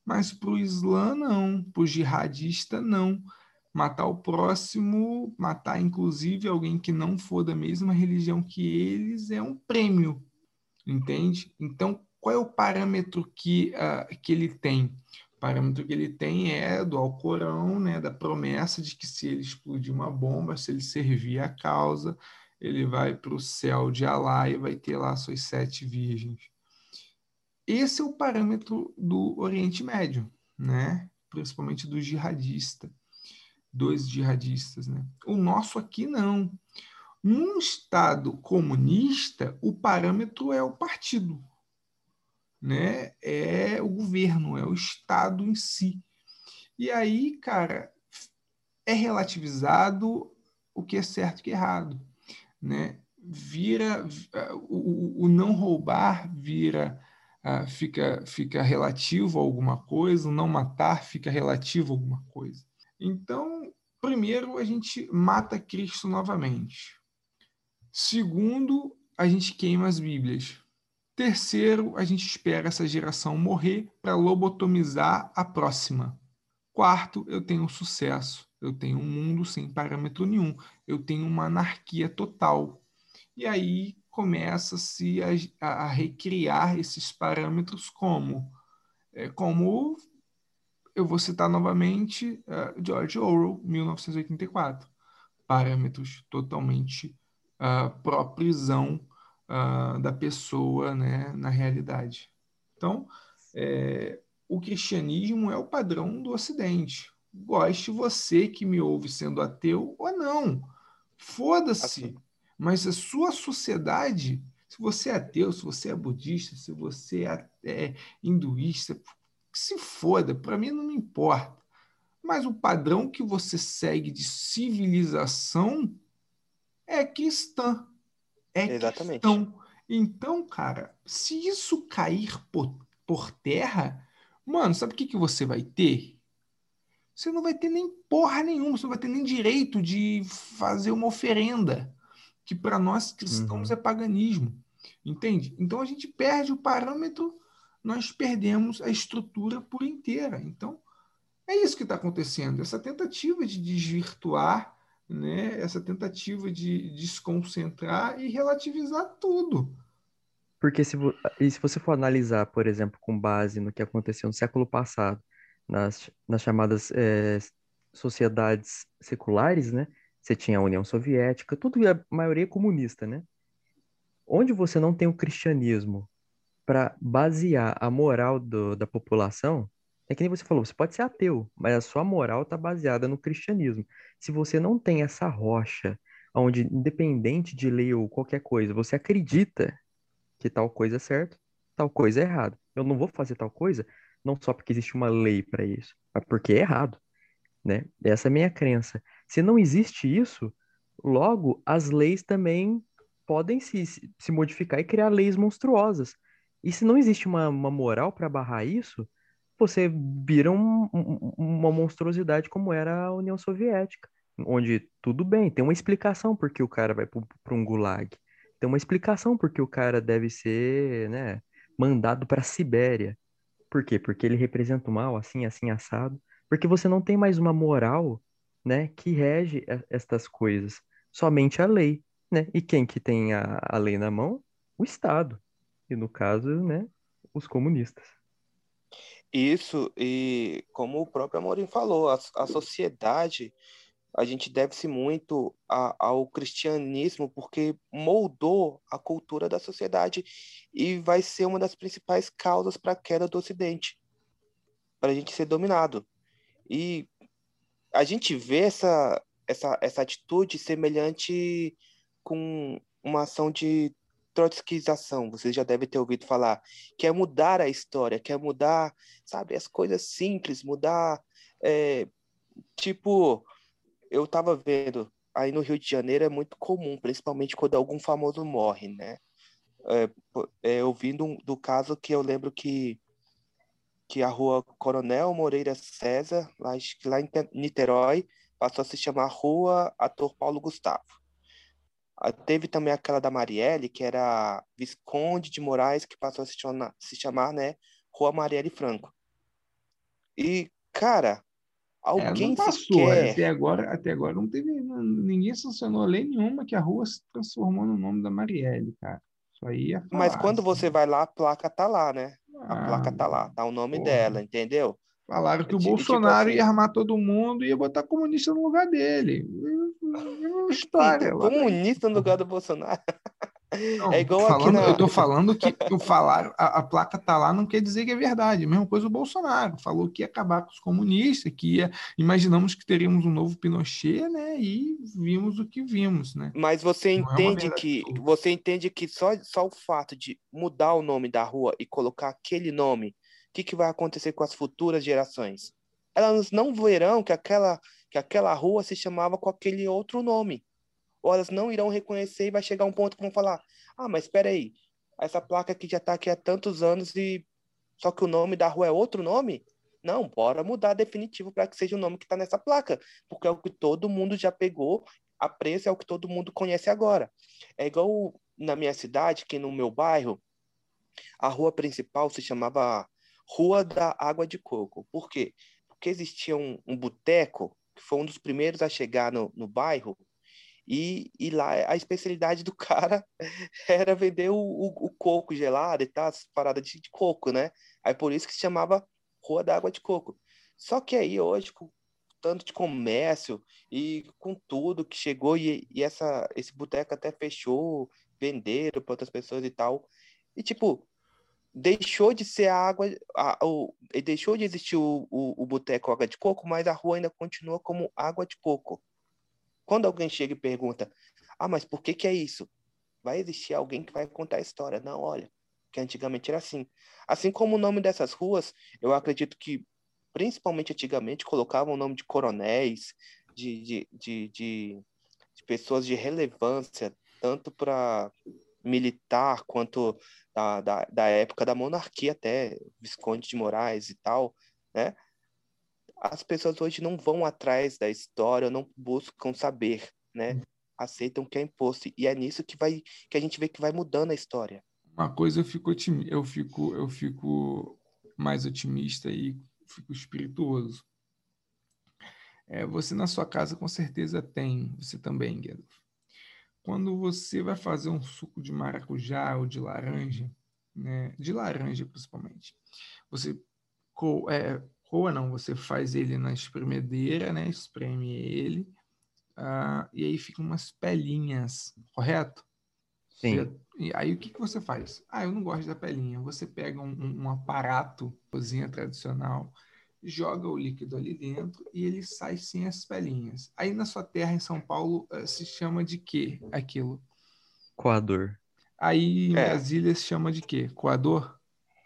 Mas para o Islã, não. Para o jihadista, não. Matar o próximo, matar inclusive alguém que não for da mesma religião que eles, é um prêmio, entende? Então, qual é o parâmetro que, uh, que ele tem? O parâmetro que ele tem é do Alcorão, né, da promessa de que se ele explodir uma bomba, se ele servir a causa, ele vai para o céu de Alá e vai ter lá suas sete virgens. Esse é o parâmetro do Oriente Médio, né? principalmente do jihadista, dos jihadistas. Né? O nosso aqui não. Num Estado comunista, o parâmetro é o partido, né? É o governo, é o Estado em si. E aí, cara, é relativizado o que é certo e o que é errado, né? Vira o, o não roubar vira uh, fica fica relativo a alguma coisa, o não matar fica relativo a alguma coisa. Então, primeiro a gente mata Cristo novamente. Segundo, a gente queima as Bíblias. Terceiro, a gente espera essa geração morrer para lobotomizar a próxima. Quarto, eu tenho sucesso. Eu tenho um mundo sem parâmetro nenhum. Eu tenho uma anarquia total. E aí começa-se a, a, recriar esses parâmetros como, é, como eu vou citar novamente uh, George Orwell, 1984. Parâmetros totalmente uh, pró-prisão uh, da pessoa né, na realidade. Então, é, o cristianismo é o padrão do Ocidente. Goste você que me ouve sendo ateu ou não. Foda-se. Assim. Mas a sua sociedade, se você é ateu, se você é budista, se você é, é hinduísta, se foda, para mim não me importa. Mas o padrão que você segue de civilização é cristã. É Exatamente. cristão. Então, cara, se isso cair por, por terra, mano, sabe o que, que você vai ter? Você não vai ter nem porra nenhuma, você não vai ter nem direito de fazer uma oferenda, que para nós cristãos uhum. é paganismo. Entende? Então a gente perde o parâmetro, nós perdemos a estrutura por inteira. Então, é isso que está acontecendo, essa tentativa de desvirtuar né, essa tentativa de desconcentrar e relativizar tudo. Porque se, e se você for analisar, por exemplo, com base no que aconteceu no século passado, nas, nas chamadas é, sociedades seculares, né? Você tinha a União Soviética, tudo a maioria comunista, né? Onde você não tem o cristianismo para basear a moral do, da população, é que nem você falou, você pode ser ateu, mas a sua moral está baseada no cristianismo. Se você não tem essa rocha, onde, independente de lei ou qualquer coisa, você acredita que tal coisa é certo, tal coisa é errado. Eu não vou fazer tal coisa não só porque existe uma lei para isso, mas porque é errado, né? Essa é a minha crença. Se não existe isso, logo as leis também podem se, se modificar e criar leis monstruosas. E se não existe uma, uma moral para barrar isso, você vira um, um, uma monstruosidade como era a União Soviética, onde tudo bem, tem uma explicação porque o cara vai para um gulag, tem uma explicação porque o cara deve ser, né, mandado para a Sibéria. Por quê? Porque ele representa o mal, assim, assim, assado. Porque você não tem mais uma moral, né, que rege estas coisas. Somente a lei, né? E quem que tem a, a lei na mão? O Estado. E no caso, né, os comunistas. Isso, e como o próprio Amorim falou, a, a sociedade, a gente deve-se muito a, ao cristianismo, porque moldou a cultura da sociedade e vai ser uma das principais causas para a queda do Ocidente, para a gente ser dominado. E a gente vê essa, essa, essa atitude semelhante com uma ação de trotskização, vocês já devem ter ouvido falar, que é mudar a história, que é mudar, sabe, as coisas simples, mudar, é, tipo, eu estava vendo, aí no Rio de Janeiro é muito comum, principalmente quando algum famoso morre, né? É, é, eu vim do, do caso que eu lembro que que a rua Coronel Moreira César, lá, lá em Niterói, passou a se chamar Rua Ator Paulo Gustavo. Ah, teve também aquela da Marielle, que era Visconde de Moraes, que passou a se chamar, se chamar né, Rua Marielle Franco. E, cara, alguém é, passou, sequer... até agora Até agora não teve... ninguém sancionou lei nenhuma que a rua se transformou no nome da Marielle, cara. Isso aí é Mas quando você vai lá, a placa tá lá, né? A ah, placa tá lá, tá o nome porra. dela, entendeu? Falaram que o tipo Bolsonaro tipo assim, ia armar todo mundo e ia botar comunista no lugar dele. História. Comunista no lugar do Bolsonaro. (laughs) Não, é igual falando, aqui na... Eu tô falando que o falar, a, a, placa tá lá não quer dizer que é verdade. A mesma coisa o Bolsonaro. Falou que ia acabar com os comunistas, que ia. Imaginamos que teríamos um novo Pinochet, né? E vimos o que vimos, né? Mas você não é entende é que. Você entende que só, só o fato de mudar o nome da rua e colocar aquele nome que, que vai acontecer com as futuras gerações? Elas não verão que aquela, que aquela rua se chamava com aquele outro nome. Ou elas não irão reconhecer e vai chegar um ponto que vão falar: ah, mas espera aí, essa placa aqui já está aqui há tantos anos e só que o nome da rua é outro nome? Não, bora mudar definitivo para que seja o nome que está nessa placa, porque é o que todo mundo já pegou a prensa é o que todo mundo conhece agora. É igual na minha cidade, que no meu bairro, a rua principal se chamava Rua da Água de Coco. Por quê? Porque existia um, um boteco, que foi um dos primeiros a chegar no, no bairro, e, e lá a especialidade do (laughs) cara era vender o, o, o coco gelado e tal, as paradas de, de, coco, né? Aí por isso que se chamava Rua da Água de Coco. Só que aí hoje, com tanto de comércio e com tudo que chegou, e, e essa, esse boteco até fechou, venderam para outras pessoas e tal. E tipo, deixou de ser a água, a, o, deixou de existir o, o, o boteco Água de Coco, mas a rua ainda continua como Água de Coco. Quando alguém chega e pergunta, ah, mas por que que é isso? Vai existir alguém que vai contar a história. Não, olha, que antigamente era assim. Assim como o nome dessas ruas, eu acredito que, principalmente antigamente, colocavam o nome de coronéis, de, de, de, de, de pessoas de relevância, tanto para militar quanto da, da, da época da monarquia até, Visconde de Moraes e tal, né? As pessoas hoje não vão atrás da história, não buscam saber, né? Hum. Aceitam que é imposto e é nisso que vai que a gente vê que vai mudando a história. Uma coisa eu fico eu fico eu fico mais otimista e fico espirituoso. É, você na sua casa com certeza tem, você também, Guedo quando você vai fazer um suco de maracujá ou de laranja, né, de laranja principalmente, você é, coa não, você faz ele na espremedeira, né, espreme ele, uh, e aí ficam umas pelinhas, correto? Sim. Você, e aí o que, que você faz? Ah, eu não gosto da pelinha. Você pega um, um aparato, cozinha tradicional, joga o líquido ali dentro e ele sai sem as pelinhas. Aí na sua terra em São Paulo eh, se chama de quê aquilo? Coador. Aí em é. Brasília se chama de quê? Coador?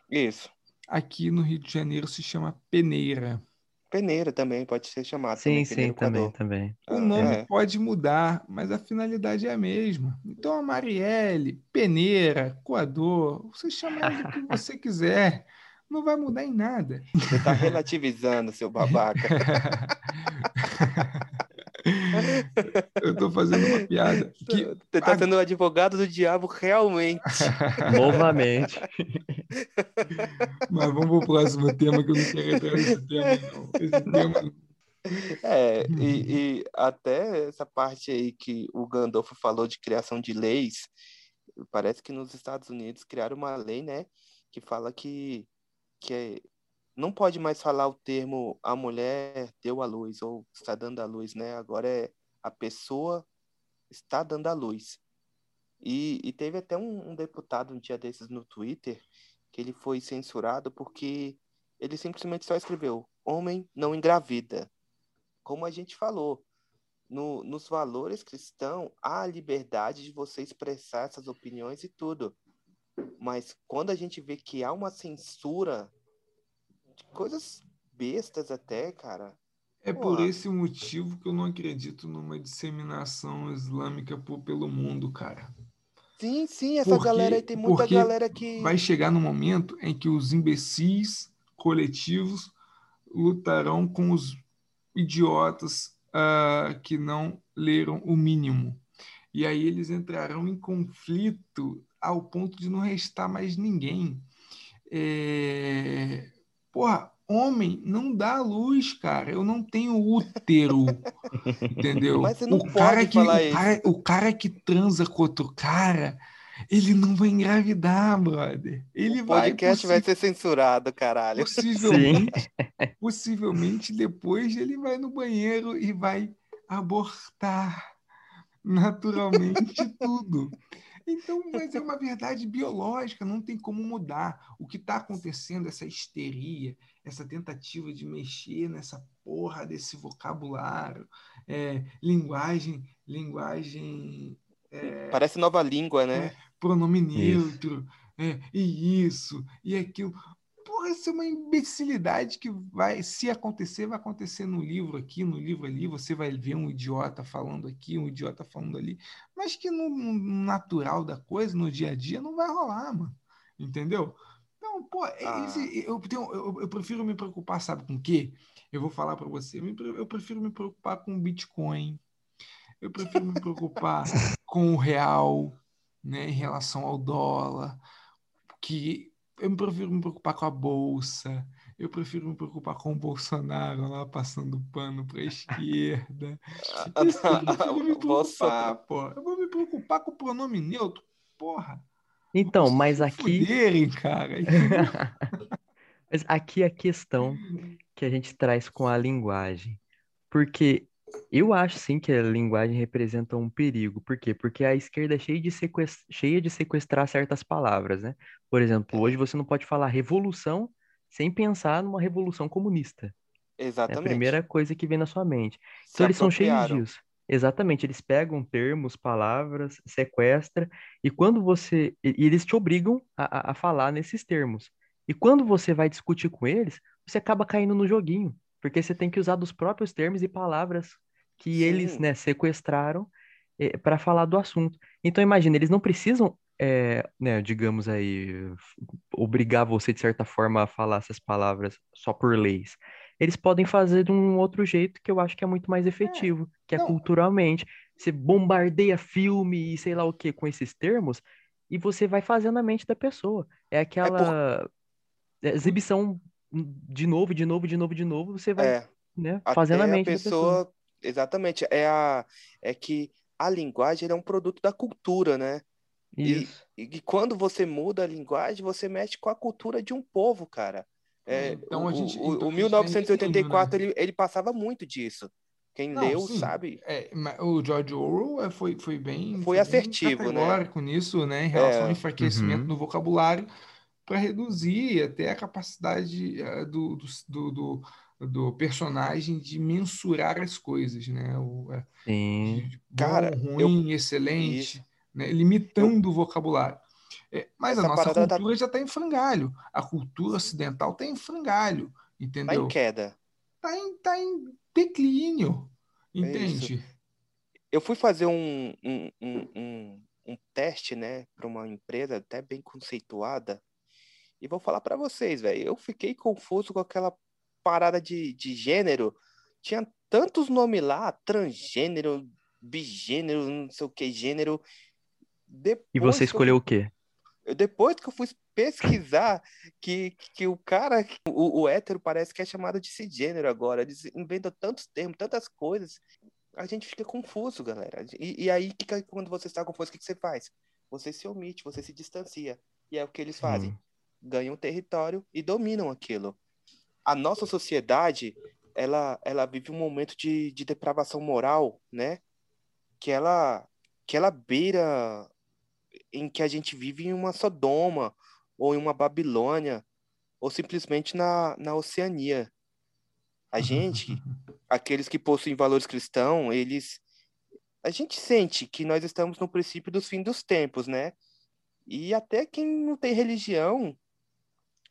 Isso. Aqui no Rio de Janeiro se chama peneira. Peneira também pode ser chamado. Sim, também, sim, também, também. O nome é. pode mudar, mas a finalidade é a mesma. Então a Marielle, peneira, coador, você chama do que você quiser não vai mudar em nada. Você está relativizando, seu babaca. (laughs) (laughs) Eu estou fazendo uma piada. Que... Você está sendo o advogado do diabo realmente. (laughs) Novamente. (laughs) Mas vamos para o próximo tema, que eu não quero entrar nesse tema, não. Esse tema... É, e, e, até essa parte aí que o Gandolfo falou de criação de leis, parece que nos Estados Unidos criaram uma lei, né, que fala que que é, não pode mais falar o termo a mulher deu a luz ou está dando a luz, né? Agora é a pessoa está dando a luz. E, e teve até um, um, deputado um dia desses no Twitter que ele foi censurado porque ele simplesmente só escreveu homem não engravida. Como a gente falou, no, nos valores cristãos há a liberdade de você expressar essas opiniões e tudo. Mas quando a gente vê que há uma censura coisas bestas até, cara. É por esse motivo que eu não acredito numa disseminação islâmica por, pelo mundo, cara. Sim, sim, essa porque, galera aí tem muita galera que. Vai chegar no momento em que os imbecis coletivos lutarão com os idiotas uh, que não leram o mínimo. E aí eles entrarão em conflito ao ponto de não restar mais ninguém. É... Porra, homem não dá luz, cara. Eu não tenho útero. entendeu? Mas você não o pode cara que, falar o isso. Cara, o cara que transa com outro cara, ele não vai engravidar, brother. Ele o vai. podcast vai ser censurado, caralho. Possivelmente, (laughs) possivelmente depois ele vai no banheiro e vai abortar naturalmente tudo. Então, mas é uma verdade biológica, não tem como mudar. O que está acontecendo, essa histeria, essa tentativa de mexer nessa porra desse vocabulário, é, linguagem, linguagem. É, Parece nova língua, né? É, pronome neutro, é, e isso, e aquilo porra, isso é uma imbecilidade que vai, se acontecer, vai acontecer no livro aqui, no livro ali, você vai ver um idiota falando aqui, um idiota falando ali, mas que no, no natural da coisa, no dia a dia, não vai rolar, mano. Entendeu? Então, pô, é ah. esse, eu, tenho, eu, eu, prefiro me preocupar, sabe com o quê? Eu vou falar para você, eu prefiro me preocupar com Bitcoin, Eu prefiro me preocupar (laughs) com o real, né, em relação ao dólar, que eu prefiro me preocupar com a bolsa, eu prefiro me preocupar com o Bolsonaro lá passando pano para a esquerda. Isso, eu prefiro me (laughs) preocupar, pô. Eu vou me preocupar com o pronome neutro, porra. Então, mas aqui. Fuderem, cara. (laughs) mas aqui a questão que a gente traz com a linguagem. Porque eu acho sim que a linguagem representa um perigo. Por quê? Porque a esquerda é cheia de, sequest... cheia de sequestrar certas palavras, né? Por exemplo, hoje você não pode falar revolução sem pensar numa revolução comunista. Exatamente. É a primeira coisa que vem na sua mente. Se então eles são cheios disso. Exatamente, eles pegam termos, palavras, sequestra, e quando você. E eles te obrigam a, a falar nesses termos. E quando você vai discutir com eles, você acaba caindo no joguinho, porque você tem que usar dos próprios termos e palavras que Sim. eles né, sequestraram eh, para falar do assunto. Então, imagina, eles não precisam é, né, digamos aí, obrigar você de certa forma a falar essas palavras só por leis. Eles podem fazer de um outro jeito que eu acho que é muito mais é, efetivo, é, que é não. culturalmente. Você bombardeia filme e sei lá o que com esses termos e você vai fazendo a mente da pessoa. É, é aquela é por... exibição de novo, de novo, de novo, de novo, você vai é. né, fazendo a mente a pessoa, da pessoa. Exatamente, é, a, é que a linguagem é um produto da cultura, né? E, e, quando você muda a linguagem, você mexe com a cultura de um povo, cara. É, então, a gente, o, então, o 1984 né? ele, ele passava muito disso. Quem Não, leu sim. sabe. É, o George Orwell é, foi, foi bem. Foi, foi assertivo, bem né? nisso, né? Em relação é. ao enfraquecimento uhum. do vocabulário, para reduzir até a capacidade uh, do, do, do, do, personagem de mensurar as coisas, né? O, é, sim. Bom, Cara, ruim, eu... excelente. Né? limitando eu... o vocabulário. É, mas Essa a nossa tá cultura tá... já está em frangalho. A cultura ocidental está em frangalho, entendeu? Está em queda. Está em, tá em declínio, entende? Isso. Eu fui fazer um, um, um, um teste, né, para uma empresa até bem conceituada, e vou falar para vocês, velho, eu fiquei confuso com aquela parada de, de gênero. Tinha tantos nomes lá, transgênero, bigênero, não sei o que, gênero. Depois e você escolheu eu, o quê? Depois que eu fui pesquisar que, que o cara, o, o hétero parece que é chamado de cisgênero agora. Eles inventam tantos termos, tantas coisas. A gente fica confuso, galera. E, e aí, que, quando você está confuso, o que, que você faz? Você se omite, você se distancia. E é o que eles fazem. Hum. Ganham território e dominam aquilo. A nossa sociedade, ela, ela vive um momento de, de depravação moral, né? Que ela, que ela beira em que a gente vive em uma Sodoma, ou em uma Babilônia, ou simplesmente na, na Oceania. A (laughs) gente, aqueles que possuem valores cristãos, eles. A gente sente que nós estamos no princípio dos fins dos tempos, né? E até quem não tem religião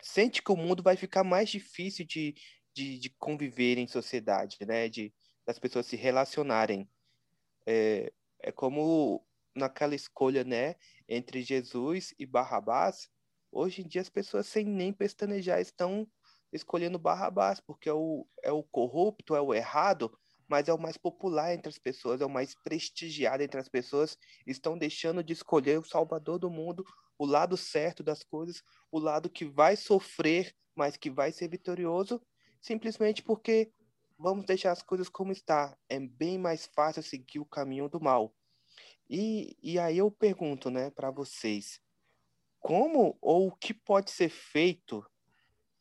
sente que o mundo vai ficar mais difícil de, de, de conviver em sociedade, né? De, das pessoas se relacionarem. É, é como naquela escolha, né, entre Jesus e Barrabás, hoje em dia as pessoas sem nem pestanejar estão escolhendo Barrabás, porque é o, é o corrupto, é o errado, mas é o mais popular entre as pessoas, é o mais prestigiado entre as pessoas, estão deixando de escolher o Salvador do mundo, o lado certo das coisas, o lado que vai sofrer, mas que vai ser vitorioso, simplesmente porque vamos deixar as coisas como está. É bem mais fácil seguir o caminho do mal. E, e aí eu pergunto, né, para vocês, como ou o que pode ser feito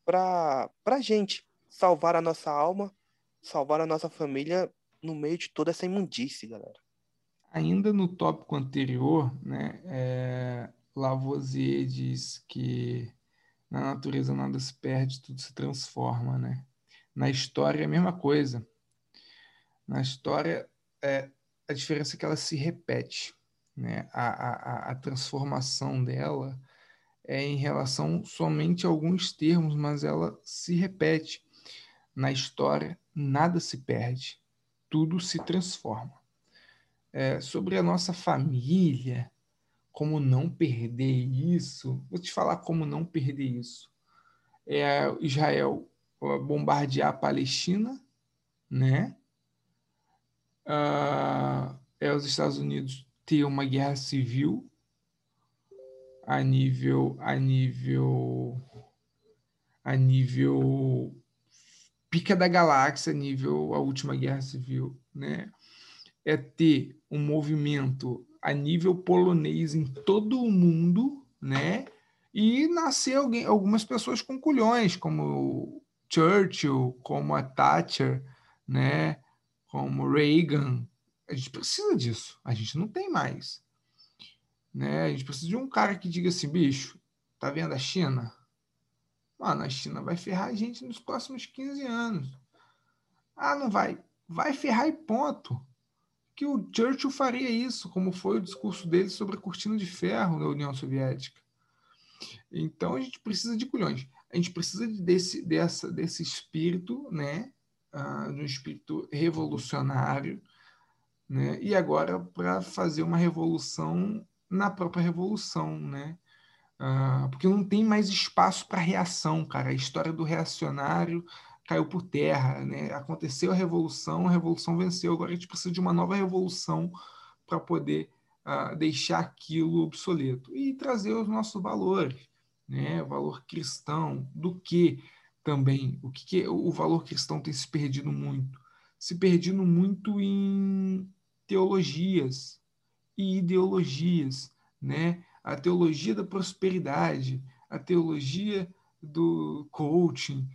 para a gente salvar a nossa alma, salvar a nossa família no meio de toda essa imundície, galera? Ainda no tópico anterior, né, é, Lavoisier diz que na natureza nada se perde, tudo se transforma, né? Na história é a mesma coisa. Na história, é, a diferença é que ela se repete. Né? A, a, a transformação dela é em relação somente a alguns termos, mas ela se repete. Na história, nada se perde, tudo se transforma. É, sobre a nossa família, como não perder isso, vou te falar como não perder isso. É Israel bombardear a Palestina, né? uh, é os Estados Unidos ter uma guerra civil a nível a nível a nível pica da galáxia, nível a última guerra civil, né? É ter um movimento a nível polonês em todo o mundo, né? E nascer alguém, algumas pessoas com culhões, como Churchill, como a Thatcher, né? Como Reagan. A gente precisa disso. A gente não tem mais. Né? A gente precisa de um cara que diga assim, bicho, tá vendo a China? Mano, a China vai ferrar a gente nos próximos 15 anos. Ah, não vai. Vai ferrar e ponto. Que o Churchill faria isso, como foi o discurso dele sobre a cortina de ferro da União Soviética. Então a gente precisa de culhões. A gente precisa desse, dessa, desse espírito, né? Uh, de um espírito revolucionário, né? E agora para fazer uma revolução na própria revolução, né? Uh, porque não tem mais espaço para reação, cara. A história do reacionário caiu por terra, né? Aconteceu a revolução, a revolução venceu. Agora a gente precisa de uma nova revolução para poder uh, deixar aquilo obsoleto e trazer os nossos valores, né? O valor cristão, do que também, o que, que o valor cristão tem se perdido muito, se perdido muito em teologias e ideologias, né? A teologia da prosperidade, a teologia do coaching.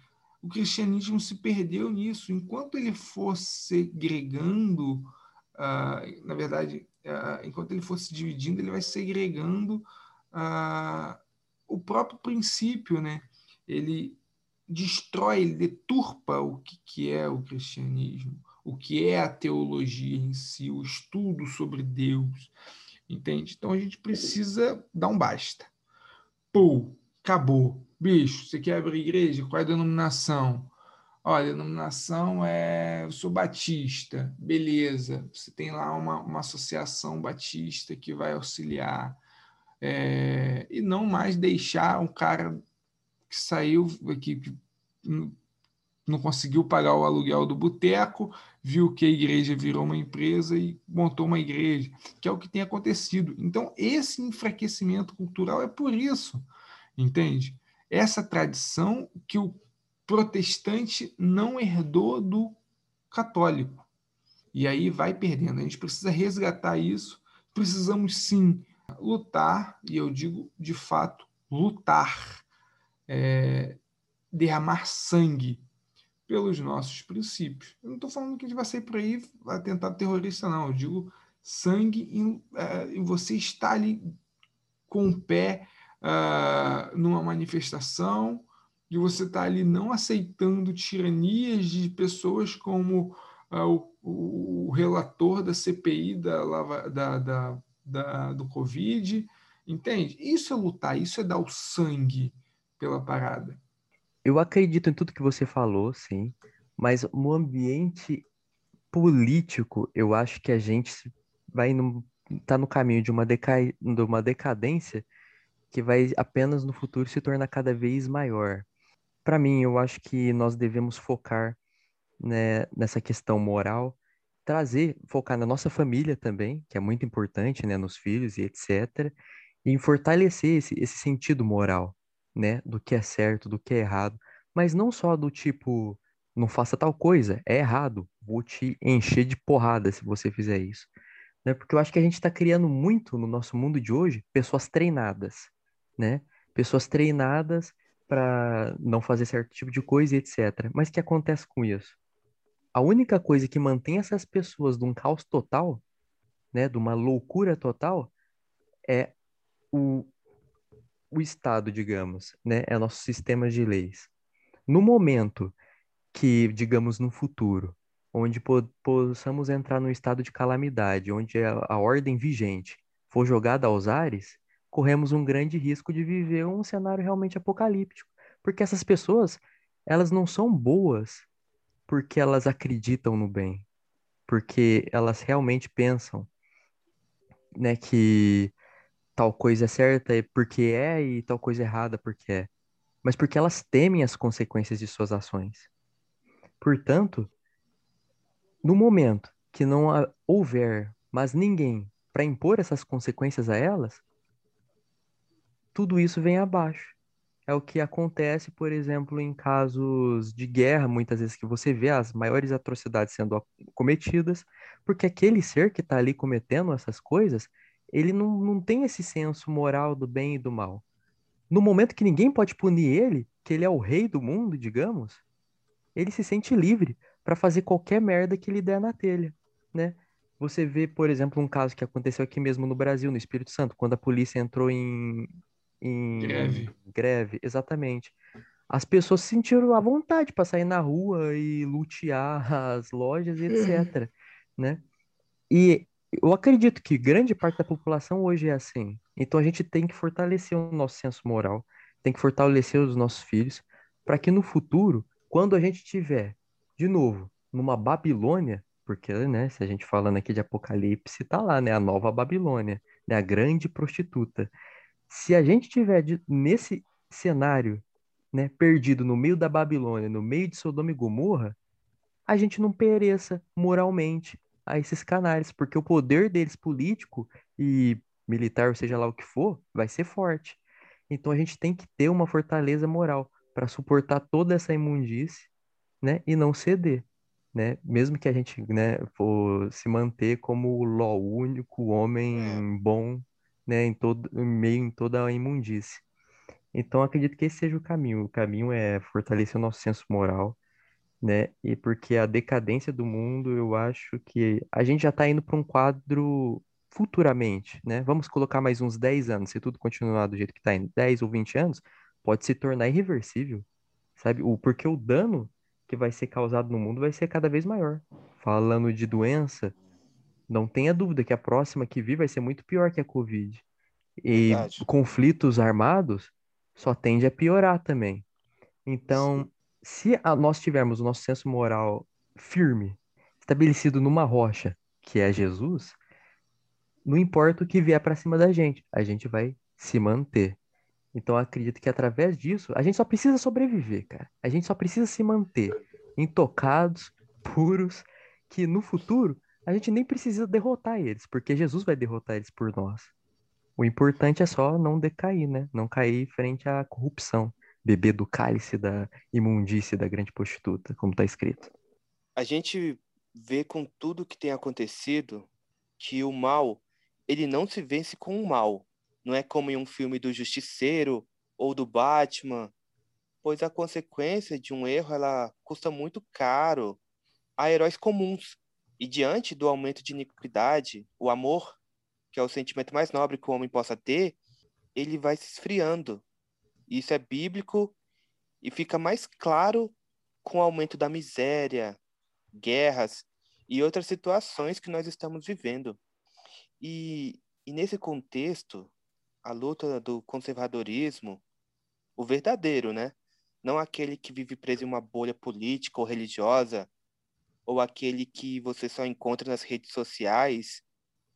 O cristianismo se perdeu nisso. Enquanto ele for segregando, uh, na verdade, uh, enquanto ele for se dividindo, ele vai segregando uh, o próprio princípio, né? Ele destrói, ele deturpa o que, que é o cristianismo o que é a teologia em si, o estudo sobre Deus, entende? Então a gente precisa dar um basta. Pô, acabou. Bicho, você quer abrir igreja? Qual é a denominação? Olha, a denominação é. Eu sou batista, beleza. Você tem lá uma, uma associação batista que vai auxiliar. É, e não mais deixar um cara que saiu, que, que não conseguiu pagar o aluguel do boteco, viu que a igreja virou uma empresa e montou uma igreja, que é o que tem acontecido. Então, esse enfraquecimento cultural é por isso, entende? Essa tradição que o protestante não herdou do católico. E aí vai perdendo. A gente precisa resgatar isso. Precisamos sim lutar, e eu digo de fato, lutar, é, derramar sangue pelos nossos princípios. Eu não estou falando que a gente vai sair por aí atentado terrorista, não. Eu digo sangue uh, em você estar ali com o pé uh, numa manifestação, de você estar ali não aceitando tiranias de pessoas como uh, o, o, relator da CPI da, da, da, da, do Covid. Entende? Isso é lutar, isso é dar o sangue pela parada. Eu acredito em tudo que você falou, sim, mas no ambiente político, eu acho que a gente vai no, tá no caminho de uma, deca, de uma decadência que vai apenas no futuro se tornar cada vez maior. Para mim, eu acho que nós devemos focar né, nessa questão moral, trazer, focar na nossa família também, que é muito importante, né, nos filhos e etc., e fortalecer esse, esse sentido moral né, do que é certo, do que é errado, mas não só do tipo, não faça tal coisa, é errado, vou te encher de porrada se você fizer isso. Né? Porque eu acho que a gente está criando muito no nosso mundo de hoje pessoas treinadas, né? Pessoas treinadas para não fazer certo tipo de coisa e etc. Mas o que acontece com isso? A única coisa que mantém essas pessoas de um caos total, né, de uma loucura total, é o, o Estado, digamos, né? É nosso sistema de leis. No momento que, digamos, no futuro, onde po possamos entrar num estado de calamidade, onde a, a ordem vigente for jogada aos ares, corremos um grande risco de viver um cenário realmente apocalíptico, porque essas pessoas, elas não são boas porque elas acreditam no bem, porque elas realmente pensam, né, que tal coisa é certa porque é e tal coisa é errada porque é, mas porque elas temem as consequências de suas ações. Portanto, no momento que não houver mas ninguém para impor essas consequências a elas, tudo isso vem abaixo. É o que acontece, por exemplo, em casos de guerra, muitas vezes que você vê as maiores atrocidades sendo cometidas, porque aquele ser que está ali cometendo essas coisas, ele não, não tem esse senso moral do bem e do mal. No momento que ninguém pode punir ele, que ele é o rei do mundo, digamos, ele se sente livre para fazer qualquer merda que lhe der na telha, né? Você vê, por exemplo, um caso que aconteceu aqui mesmo no Brasil, no Espírito Santo, quando a polícia entrou em, em greve. greve, exatamente. As pessoas se sentiram à vontade para sair na rua e lutear (laughs) as lojas, etc, né? E eu acredito que grande parte da população hoje é assim. Então a gente tem que fortalecer o nosso senso moral, tem que fortalecer os nossos filhos, para que no futuro, quando a gente tiver, de novo, numa Babilônia, porque, né, se a gente falando aqui de Apocalipse, tá lá, né, a nova Babilônia, né, a grande prostituta. Se a gente tiver de, nesse cenário, né, perdido no meio da Babilônia, no meio de Sodoma e Gomorra, a gente não pereça moralmente a esses canais, porque o poder deles político e militar, ou seja lá o que for, vai ser forte. Então a gente tem que ter uma fortaleza moral para suportar toda essa imundície, né, e não ceder, né? Mesmo que a gente, né, for se manter como o único homem é. bom, né, em todo meio em toda a imundície. Então acredito que esse seja o caminho. O caminho é fortalecer o nosso senso moral, né? E porque a decadência do mundo, eu acho que a gente já está indo para um quadro futuramente, né? Vamos colocar mais uns 10 anos, se tudo continuar do jeito que está indo, 10 ou 20 anos, pode se tornar irreversível, sabe? O, porque o dano que vai ser causado no mundo vai ser cada vez maior. Falando de doença, não tenha dúvida que a próxima que vir vai ser muito pior que a Covid. E Verdade. conflitos armados só tende a piorar também. Então, Sim. se a, nós tivermos o nosso senso moral firme, estabelecido numa rocha, que é Jesus, não importa o que vier para cima da gente, a gente vai se manter. Então, acredito que através disso, a gente só precisa sobreviver, cara. A gente só precisa se manter intocados, puros, que no futuro a gente nem precisa derrotar eles, porque Jesus vai derrotar eles por nós. O importante é só não decair, né? Não cair frente à corrupção, beber do cálice da imundície da grande prostituta, como está escrito. A gente vê com tudo que tem acontecido que o mal ele não se vence com o mal. Não é como em um filme do Justiceiro ou do Batman, pois a consequência de um erro ela custa muito caro a heróis comuns. E diante do aumento de iniquidade, o amor, que é o sentimento mais nobre que o homem possa ter, ele vai se esfriando. Isso é bíblico e fica mais claro com o aumento da miséria, guerras e outras situações que nós estamos vivendo. E, e nesse contexto, a luta do conservadorismo, o verdadeiro, né? Não aquele que vive preso em uma bolha política ou religiosa, ou aquele que você só encontra nas redes sociais,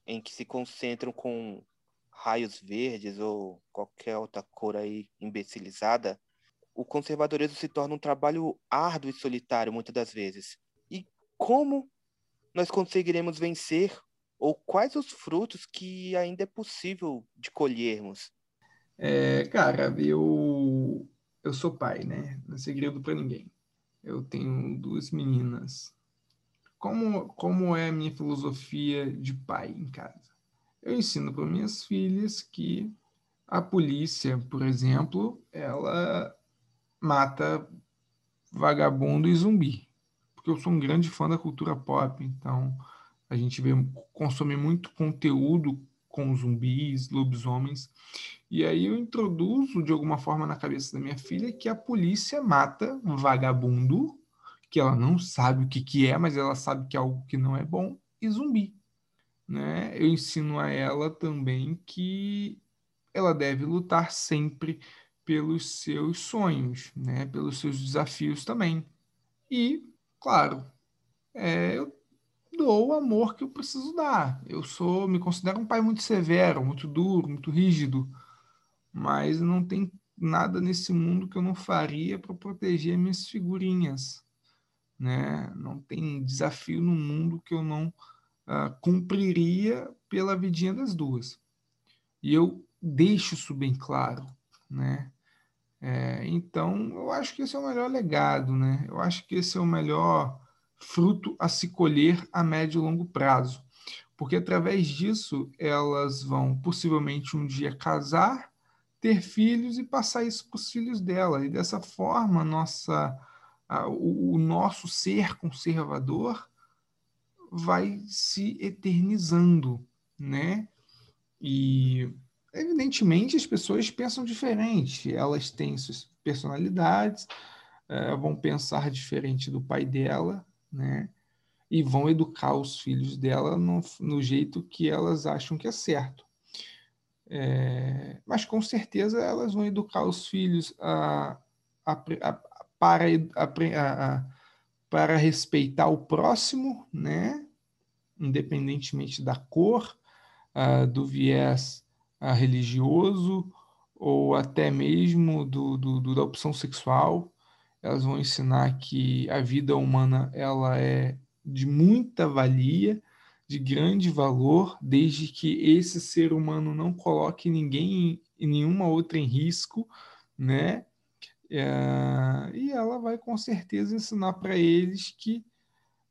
em que se concentram com raios verdes ou qualquer outra cor aí imbecilizada. O conservadorismo se torna um trabalho árduo e solitário muitas das vezes. E como nós conseguiremos vencer ou quais os frutos que ainda é possível de colhermos? É, cara, eu eu sou pai, né? Não é segredo para ninguém. Eu tenho duas meninas. Como como é a minha filosofia de pai em casa? Eu ensino para minhas filhas que a polícia, por exemplo, ela mata vagabundo e zumbi. Porque eu sou um grande fã da cultura pop, então a gente vê, consome muito conteúdo com zumbis, lobisomens. E aí eu introduzo de alguma forma na cabeça da minha filha que a polícia mata vagabundo, que ela não sabe o que, que é, mas ela sabe que é algo que não é bom, e zumbi. Né? Eu ensino a ela também que ela deve lutar sempre pelos seus sonhos, né? pelos seus desafios também. E, claro, é, eu dou o amor que eu preciso dar. Eu sou, me considero um pai muito severo, muito duro, muito rígido, mas não tem nada nesse mundo que eu não faria para proteger minhas figurinhas, né? Não tem desafio no mundo que eu não uh, cumpriria pela vidinha das duas. E eu deixo isso bem claro, né? É, então, eu acho que esse é o melhor legado, né? Eu acho que esse é o melhor fruto a se colher a médio e longo prazo, porque através disso elas vão possivelmente um dia casar, ter filhos e passar isso para os filhos dela. E dessa forma, nossa, a, o, o nosso ser conservador vai se eternizando, né? E evidentemente as pessoas pensam diferente, elas têm suas personalidades, é, vão pensar diferente do pai dela, né? E vão educar os filhos dela no, no jeito que elas acham que é certo. É, mas com certeza elas vão educar os filhos a, a, para, a, para respeitar o próximo, né? independentemente da cor, uh, do viés uh, religioso ou até mesmo do, do, do, da opção sexual. Elas vão ensinar que a vida humana ela é de muita valia, de grande valor, desde que esse ser humano não coloque ninguém e nenhuma outra em risco, né? É, e ela vai com certeza ensinar para eles que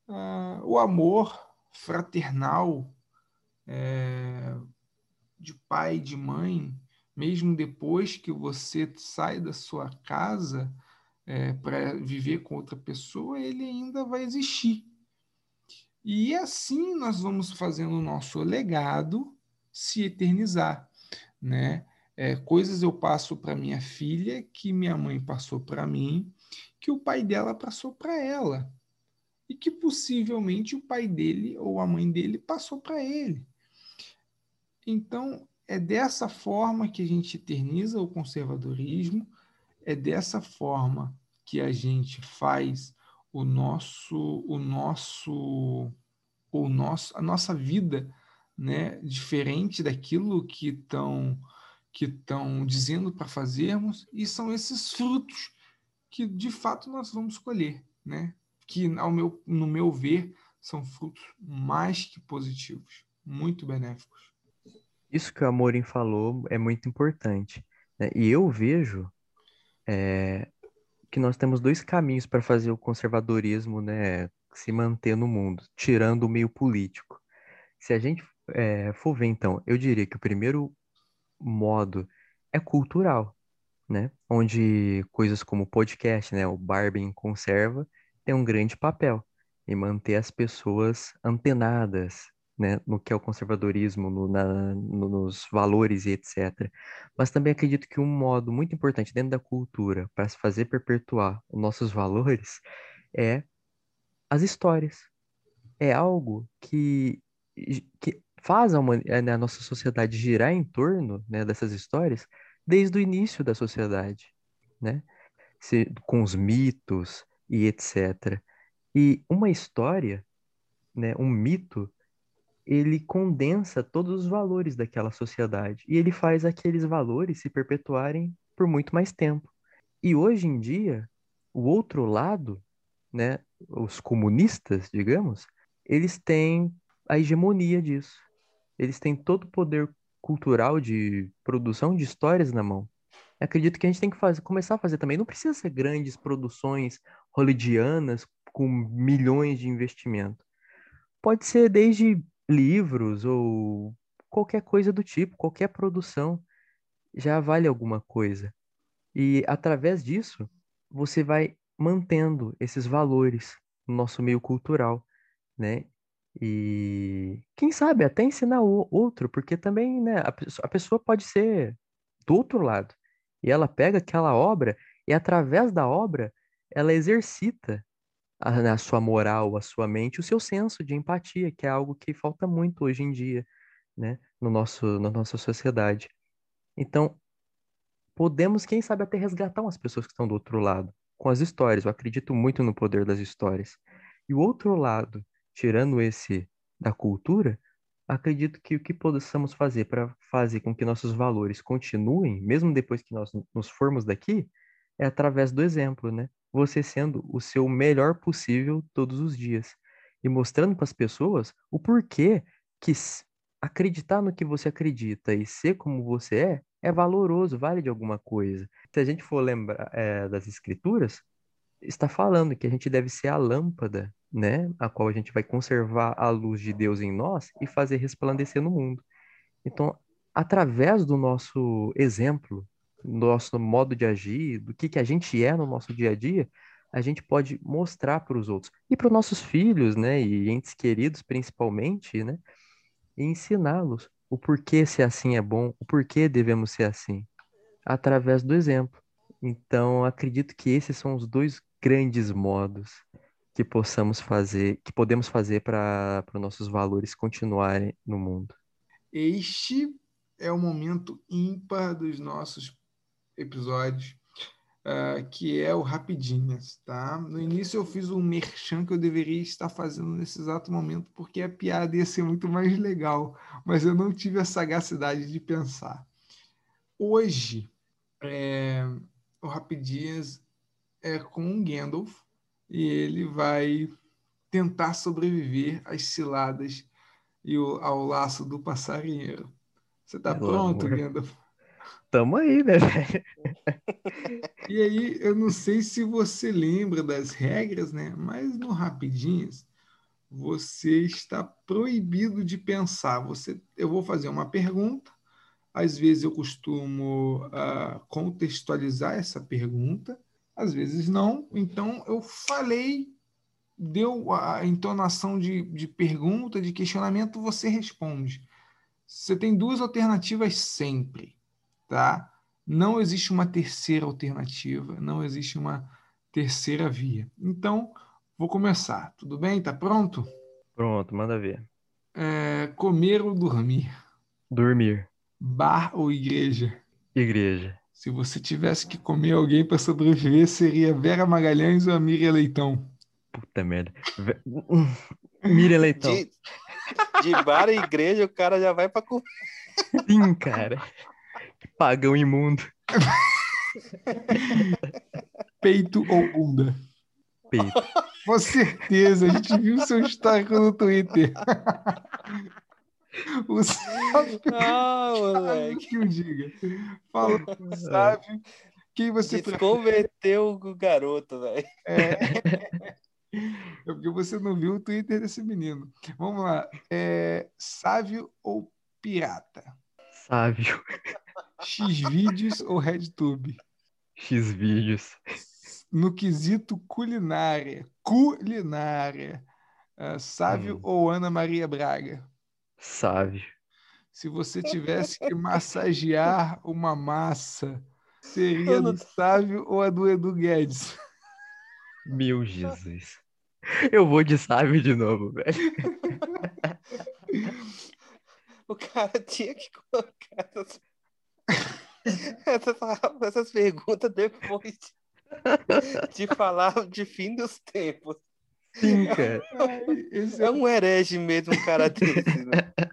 uh, o amor fraternal é, de pai e de mãe, mesmo depois que você sai da sua casa é, para viver com outra pessoa, ele ainda vai existir. E assim nós vamos fazendo o nosso legado se eternizar, né? É, coisas eu passo para minha filha que minha mãe passou para mim, que o pai dela passou para ela e que possivelmente o pai dele ou a mãe dele passou para ele. Então, é dessa forma que a gente eterniza o conservadorismo, é dessa forma que a gente faz o nosso o nosso o nosso a nossa vida, né, diferente daquilo que estão que estão dizendo para fazermos e são esses frutos que de fato nós vamos colher, né? que, ao meu, no meu ver, são frutos mais que positivos, muito benéficos. Isso que o Amorim falou é muito importante. Né? E eu vejo é, que nós temos dois caminhos para fazer o conservadorismo né, se manter no mundo, tirando o meio político. Se a gente é, for ver, então, eu diria que o primeiro modo é cultural, né? Onde coisas como podcast, né, o Barbie conserva, tem um grande papel em manter as pessoas antenadas né, no que é o conservadorismo, no, na, no, nos valores e etc. Mas também acredito que um modo muito importante dentro da cultura para se fazer perpetuar os nossos valores é as histórias. É algo que, que faz a, eh, né, a nossa sociedade girar em torno né, dessas histórias desde o início da sociedade, né? Se, com os mitos, e etc. E uma história, né, um mito, ele condensa todos os valores daquela sociedade e ele faz aqueles valores se perpetuarem por muito mais tempo. E hoje em dia, o outro lado, né, os comunistas, digamos, eles têm a hegemonia disso. Eles têm todo o poder cultural de produção de histórias na mão. Acredito que a gente tem que fazer, começar a fazer também. Não precisa ser grandes produções hollywoodianas com milhões de investimento. Pode ser desde livros ou qualquer coisa do tipo, qualquer produção já vale alguma coisa. E através disso, você vai mantendo esses valores no nosso meio cultural, né? E quem sabe até ensinar o outro, porque também, né, a pessoa pode ser do outro lado. E ela pega aquela obra e através da obra ela exercita a, a, sua moral, a sua mente, o seu senso de empatia, que é algo que falta muito hoje em dia, né, no nosso, na nossa sociedade. Então, podemos, quem sabe, até resgatar umas pessoas que estão do outro lado, com as histórias. Eu acredito muito no poder das histórias. E o outro lado, tirando esse da cultura, acredito que o que possamos fazer para fazer com que nossos valores continuem, mesmo depois que nós nos formos daqui, é através do exemplo, né? Você sendo o seu melhor possível todos os dias. e mostrando para as pessoas o porquê que acreditar no que você acredita e ser como você é é valoroso, vale de alguma coisa. Se a gente for lembrar é, das escrituras, está falando que a gente deve ser a lâmpada, né, a qual a gente vai conservar a luz de Deus em nós e fazer resplandecer no mundo. Então, através do nosso exemplo, nosso modo de agir, do que, que a gente é no nosso dia a dia, a gente pode mostrar para os outros e para os nossos filhos, né, e entes queridos principalmente, né, e ensiná-los o porquê ser assim é bom, o porquê devemos ser assim, através do exemplo. Então, acredito que esses são os dois grandes modos que possamos fazer, que podemos fazer para os nossos valores continuarem no mundo. Este é o momento ímpar dos nossos episódios, uh, que é o Rapidinhas, tá? No início eu fiz um merchan que eu deveria estar fazendo nesse exato momento, porque a piada ia ser muito mais legal, mas eu não tive a sagacidade de pensar. Hoje, é, o Rapidinhas é com Gandalf, e ele vai tentar sobreviver às ciladas e ao laço do passarinheiro. Você tá Pelo pronto, amor. Gandalf? Tamo aí, né? E aí, eu não sei se você lembra das regras, né? Mas no Rapidinhas, você está proibido de pensar. Você, eu vou fazer uma pergunta. Às vezes eu costumo uh, contextualizar essa pergunta, às vezes não. Então eu falei, deu a entonação de, de pergunta, de questionamento, você responde. Você tem duas alternativas sempre tá? Não existe uma terceira alternativa, não existe uma terceira via. Então, vou começar. Tudo bem? Tá pronto? Pronto, manda ver. É, comer ou dormir? Dormir. Bar ou igreja? Igreja. Se você tivesse que comer alguém para sobreviver, seria Vera Magalhães ou a Miriam Leitão? Puta merda. (laughs) Miriam Leitão. De, de bar e igreja, o cara já vai para comer. (laughs) Sim, cara. Pagão imundo. (laughs) Peito ou bunda? Peito. Com certeza, a gente viu seu histórico no Twitter. (laughs) O sábio. (laughs) Ah, (laughs) moleque. Que o diga. Fala, sabe quem você Desconverteu o garoto, velho. É. é porque você não viu o Twitter desse menino. Vamos lá. É, sávio ou pirata? Sávio. X-Vídeos ou RedTube? X-Vídeos. No quesito culinária. Culinária. Uh, Sávio hum. ou Ana Maria Braga? Sávio. Se você tivesse que massagear uma massa, seria do Sávio ou a do Edu Guedes? Meu Jesus. Eu vou de Sávio de novo, velho. (laughs) o cara tinha que colocar essas (laughs) essas, essas perguntas depois de, falar de fim dos tempos. Sim, (laughs) cara. É, é um herege mesmo, um cara desse. Né? (laughs)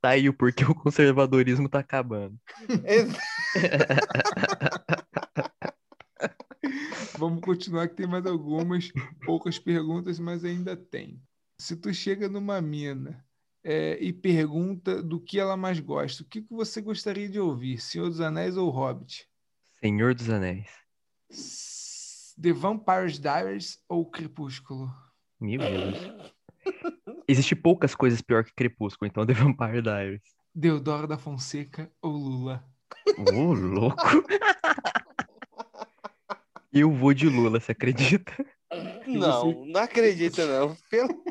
Tá aí o porquê o conservadorismo tá acabando. (laughs) Vamos continuar que tem mais algumas poucas perguntas, mas ainda tem. Se tu chega numa mina é, e pergunta do que ela mais gosta. O que, que você gostaria de ouvir, Senhor dos Anéis ou Hobbit? Senhor dos Anéis. The Vampire's Diaries ou Crepúsculo? Meu Deus. Existe poucas coisas pior que Crepúsculo, então The Vampire Diaries. Deodoro da Fonseca ou Lula? Ô, oh, louco! Eu vou de Lula, você acredita? Não, você... não acredito não. Pelo...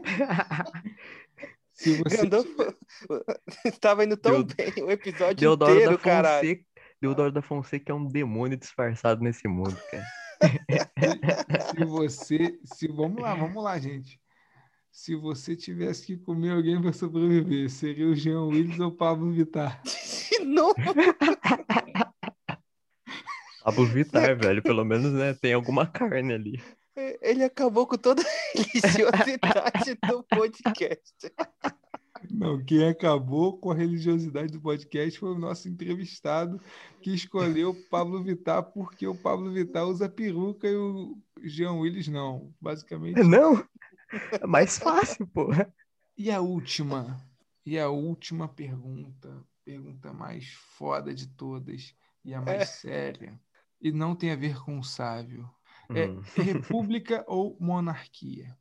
Se você Estava indo tão Deu... bem o episódio Deodoro inteiro, cara. Deodoro da Fonseca é um demônio disfarçado nesse mundo, cara. (laughs) se você. Se, vamos lá, vamos lá, gente. Se você tivesse que comer alguém para sobreviver, seria o Jean Willis ou o Pablo Vittar? (laughs) De novo? (laughs) Pablo Vittar, velho. Pelo menos, né, tem alguma carne ali. Ele acabou com toda a religiosidade do podcast. Não, quem acabou com a religiosidade do podcast foi o nosso entrevistado que escolheu o Pablo Vittar porque o Pablo Vittar usa peruca e o Jean Willis não. Basicamente. (laughs) Não? É mais fácil, pô. E a última? E a última pergunta, pergunta mais foda de todas e a mais É. séria. E não tem a ver com o sábio. É Hum. república (laughs) ou monarquia?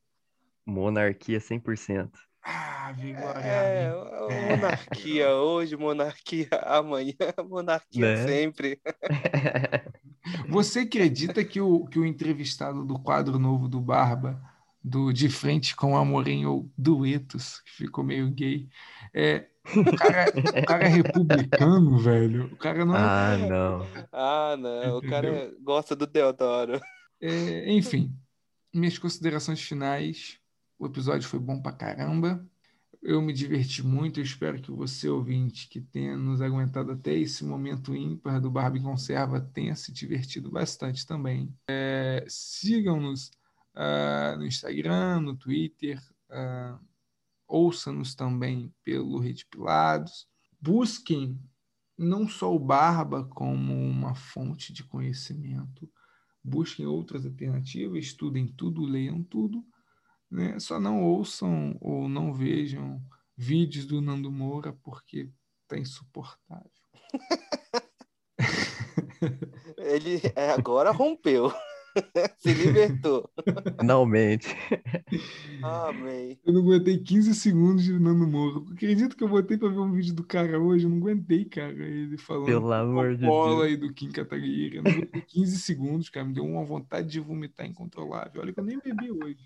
Monarquia 100%. Ah. É, o- monarquia (laughs) hoje, monarquia (laughs) amanhã, monarquia Né? sempre. (laughs) Você acredita que o, que o entrevistado do quadro novo do Barba, do De Frente com o Amorim, ou Duetos, que ficou meio gay, é, o, cara, o cara é republicano, velho. O cara não é ah, não. Ah, não, o cara gosta do Deodoro. É, enfim, minhas considerações finais. O episódio foi bom pra caramba. Eu me diverti muito. Eu espero que você, ouvinte, que tenha nos aguentado até esse momento ímpar do Barbie Conserva, tenha se divertido bastante também. É, Sigam-nos ah, no Instagram, no Twitter. ah, Ouçam-nos também pelo Rede Pilados. Busquem não só o Barba como uma fonte de conhecimento busquem outras alternativas, estudem tudo, leiam tudo, né? Só não ouçam ou não vejam vídeos do Nando Moura porque tá insuportável. (laughs) Ele é, agora rompeu. (laughs) Se libertou. Finalmente. Amém. Eu não aguentei 15 segundos de Nando Moura. Eu acredito que eu botei pra ver um vídeo do cara hoje, eu não aguentei, cara, ele falando Pelo amor de Deus. e do Kim Kataguiri. Eu não aguentei 15 segundos, cara, me deu uma vontade de vomitar incontrolável. Olha que eu nem bebi hoje.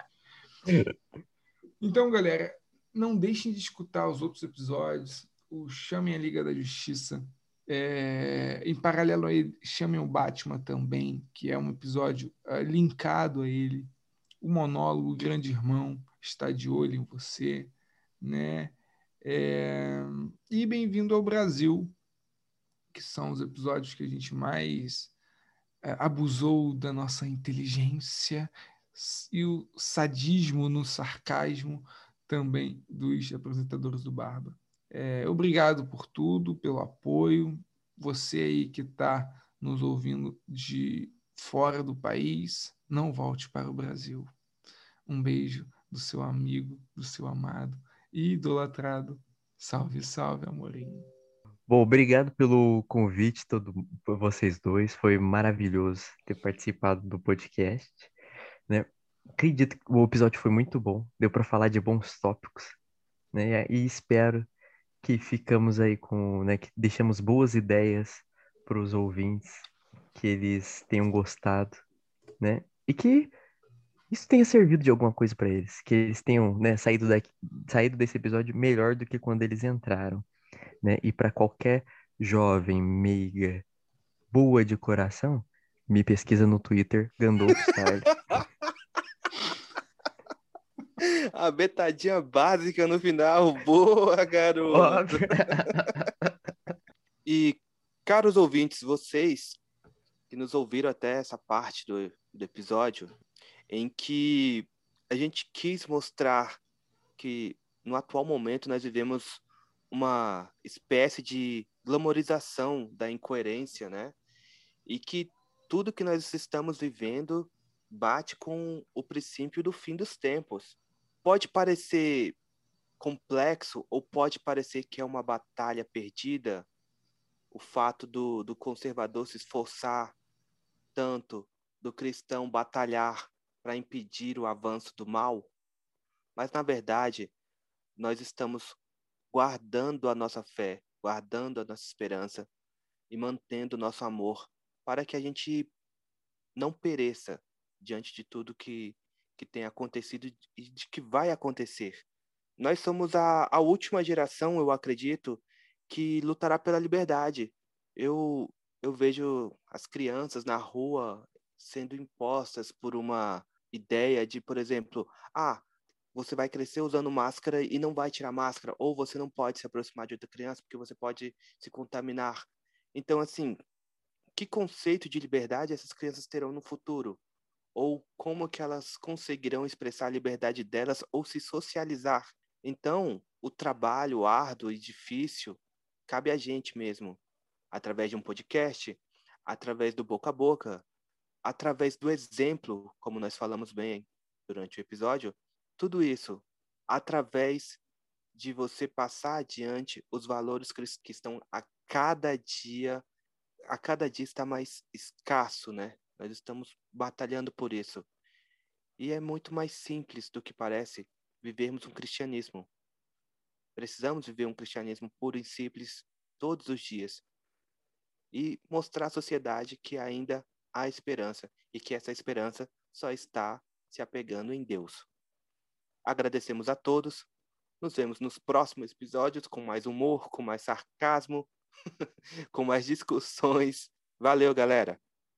Então, galera, não deixem de escutar os outros episódios. O Chamem a Liga da Justiça. É, em paralelo a ele, chamem o Batman também, que é um episódio ah, linkado a ele. O monólogo, o grande irmão, está de olho em você, né? É, e bem-vindo ao Brasil, que são os episódios que a gente mais eh, abusou da nossa inteligência e o sadismo no sarcasmo também dos apresentadores do Barba. Eh, obrigado por tudo, pelo apoio. Você aí que está nos ouvindo de fora do país, não volte para o Brasil. Um beijo do seu amigo, do seu amado e idolatrado. Salve, salve, amorinho. Bom, obrigado pelo convite, todo, vocês dois. Foi maravilhoso ter participado do podcast, né? Acredito que o episódio foi muito bom. Deu para falar de bons tópicos, né? E espero que ficamos aí com, né? Que deixamos boas ideias para os ouvintes, que eles tenham gostado, né? E que isso tenha servido de alguma coisa para eles, que eles tenham, né, saído daqui, saído desse episódio melhor do que quando eles entraram né? E para qualquer jovem, meiga, boa de coração, me pesquisa no Twitter, Gandolfo Style. (laughs) A betadinha básica no final. (laughs) Boa, garoto. E, caros ouvintes, vocês que nos ouviram até essa parte do, do episódio, em que a gente quis mostrar que no atual momento nós vivemos uma espécie de glamorização da incoerência, né? E que tudo que nós estamos vivendo bate com o princípio do fim dos tempos. Pode parecer complexo ou pode parecer que é uma batalha perdida, o fato do, do conservador se esforçar tanto, do cristão batalhar para impedir o avanço do mal, mas na verdade nós estamos guardando a nossa fé, guardando a nossa esperança e mantendo o nosso amor para que a gente não pereça diante de tudo que, que tem acontecido e de que vai acontecer. Nós somos a, a última geração, eu acredito, que lutará pela liberdade. Eu, eu vejo as crianças na rua sendo impostas por uma ideia de, por exemplo, ah, você vai crescer usando máscara e não vai tirar máscara, ou você não pode se aproximar de outra criança porque você pode se contaminar. Então, assim, que conceito de liberdade essas crianças terão no futuro? Ou como que elas conseguirão expressar a liberdade delas ou se socializar? Então, o trabalho árduo e difícil cabe a gente mesmo, através de um podcast, através do boca a boca, através do exemplo, como nós falamos bem durante o episódio, tudo isso através de você passar adiante os valores que estão a cada dia, a cada dia está mais escasso, né? Nós estamos batalhando por isso. E é muito mais simples do que parece vivermos um cristianismo. Precisamos viver um cristianismo puro e simples todos os dias e mostrar à sociedade que ainda há esperança e que essa esperança só está se apegando em Deus. Agradecemos a todos. Nos vemos nos próximos episódios com mais humor, com mais sarcasmo, (laughs) com mais discussões. Valeu, galera!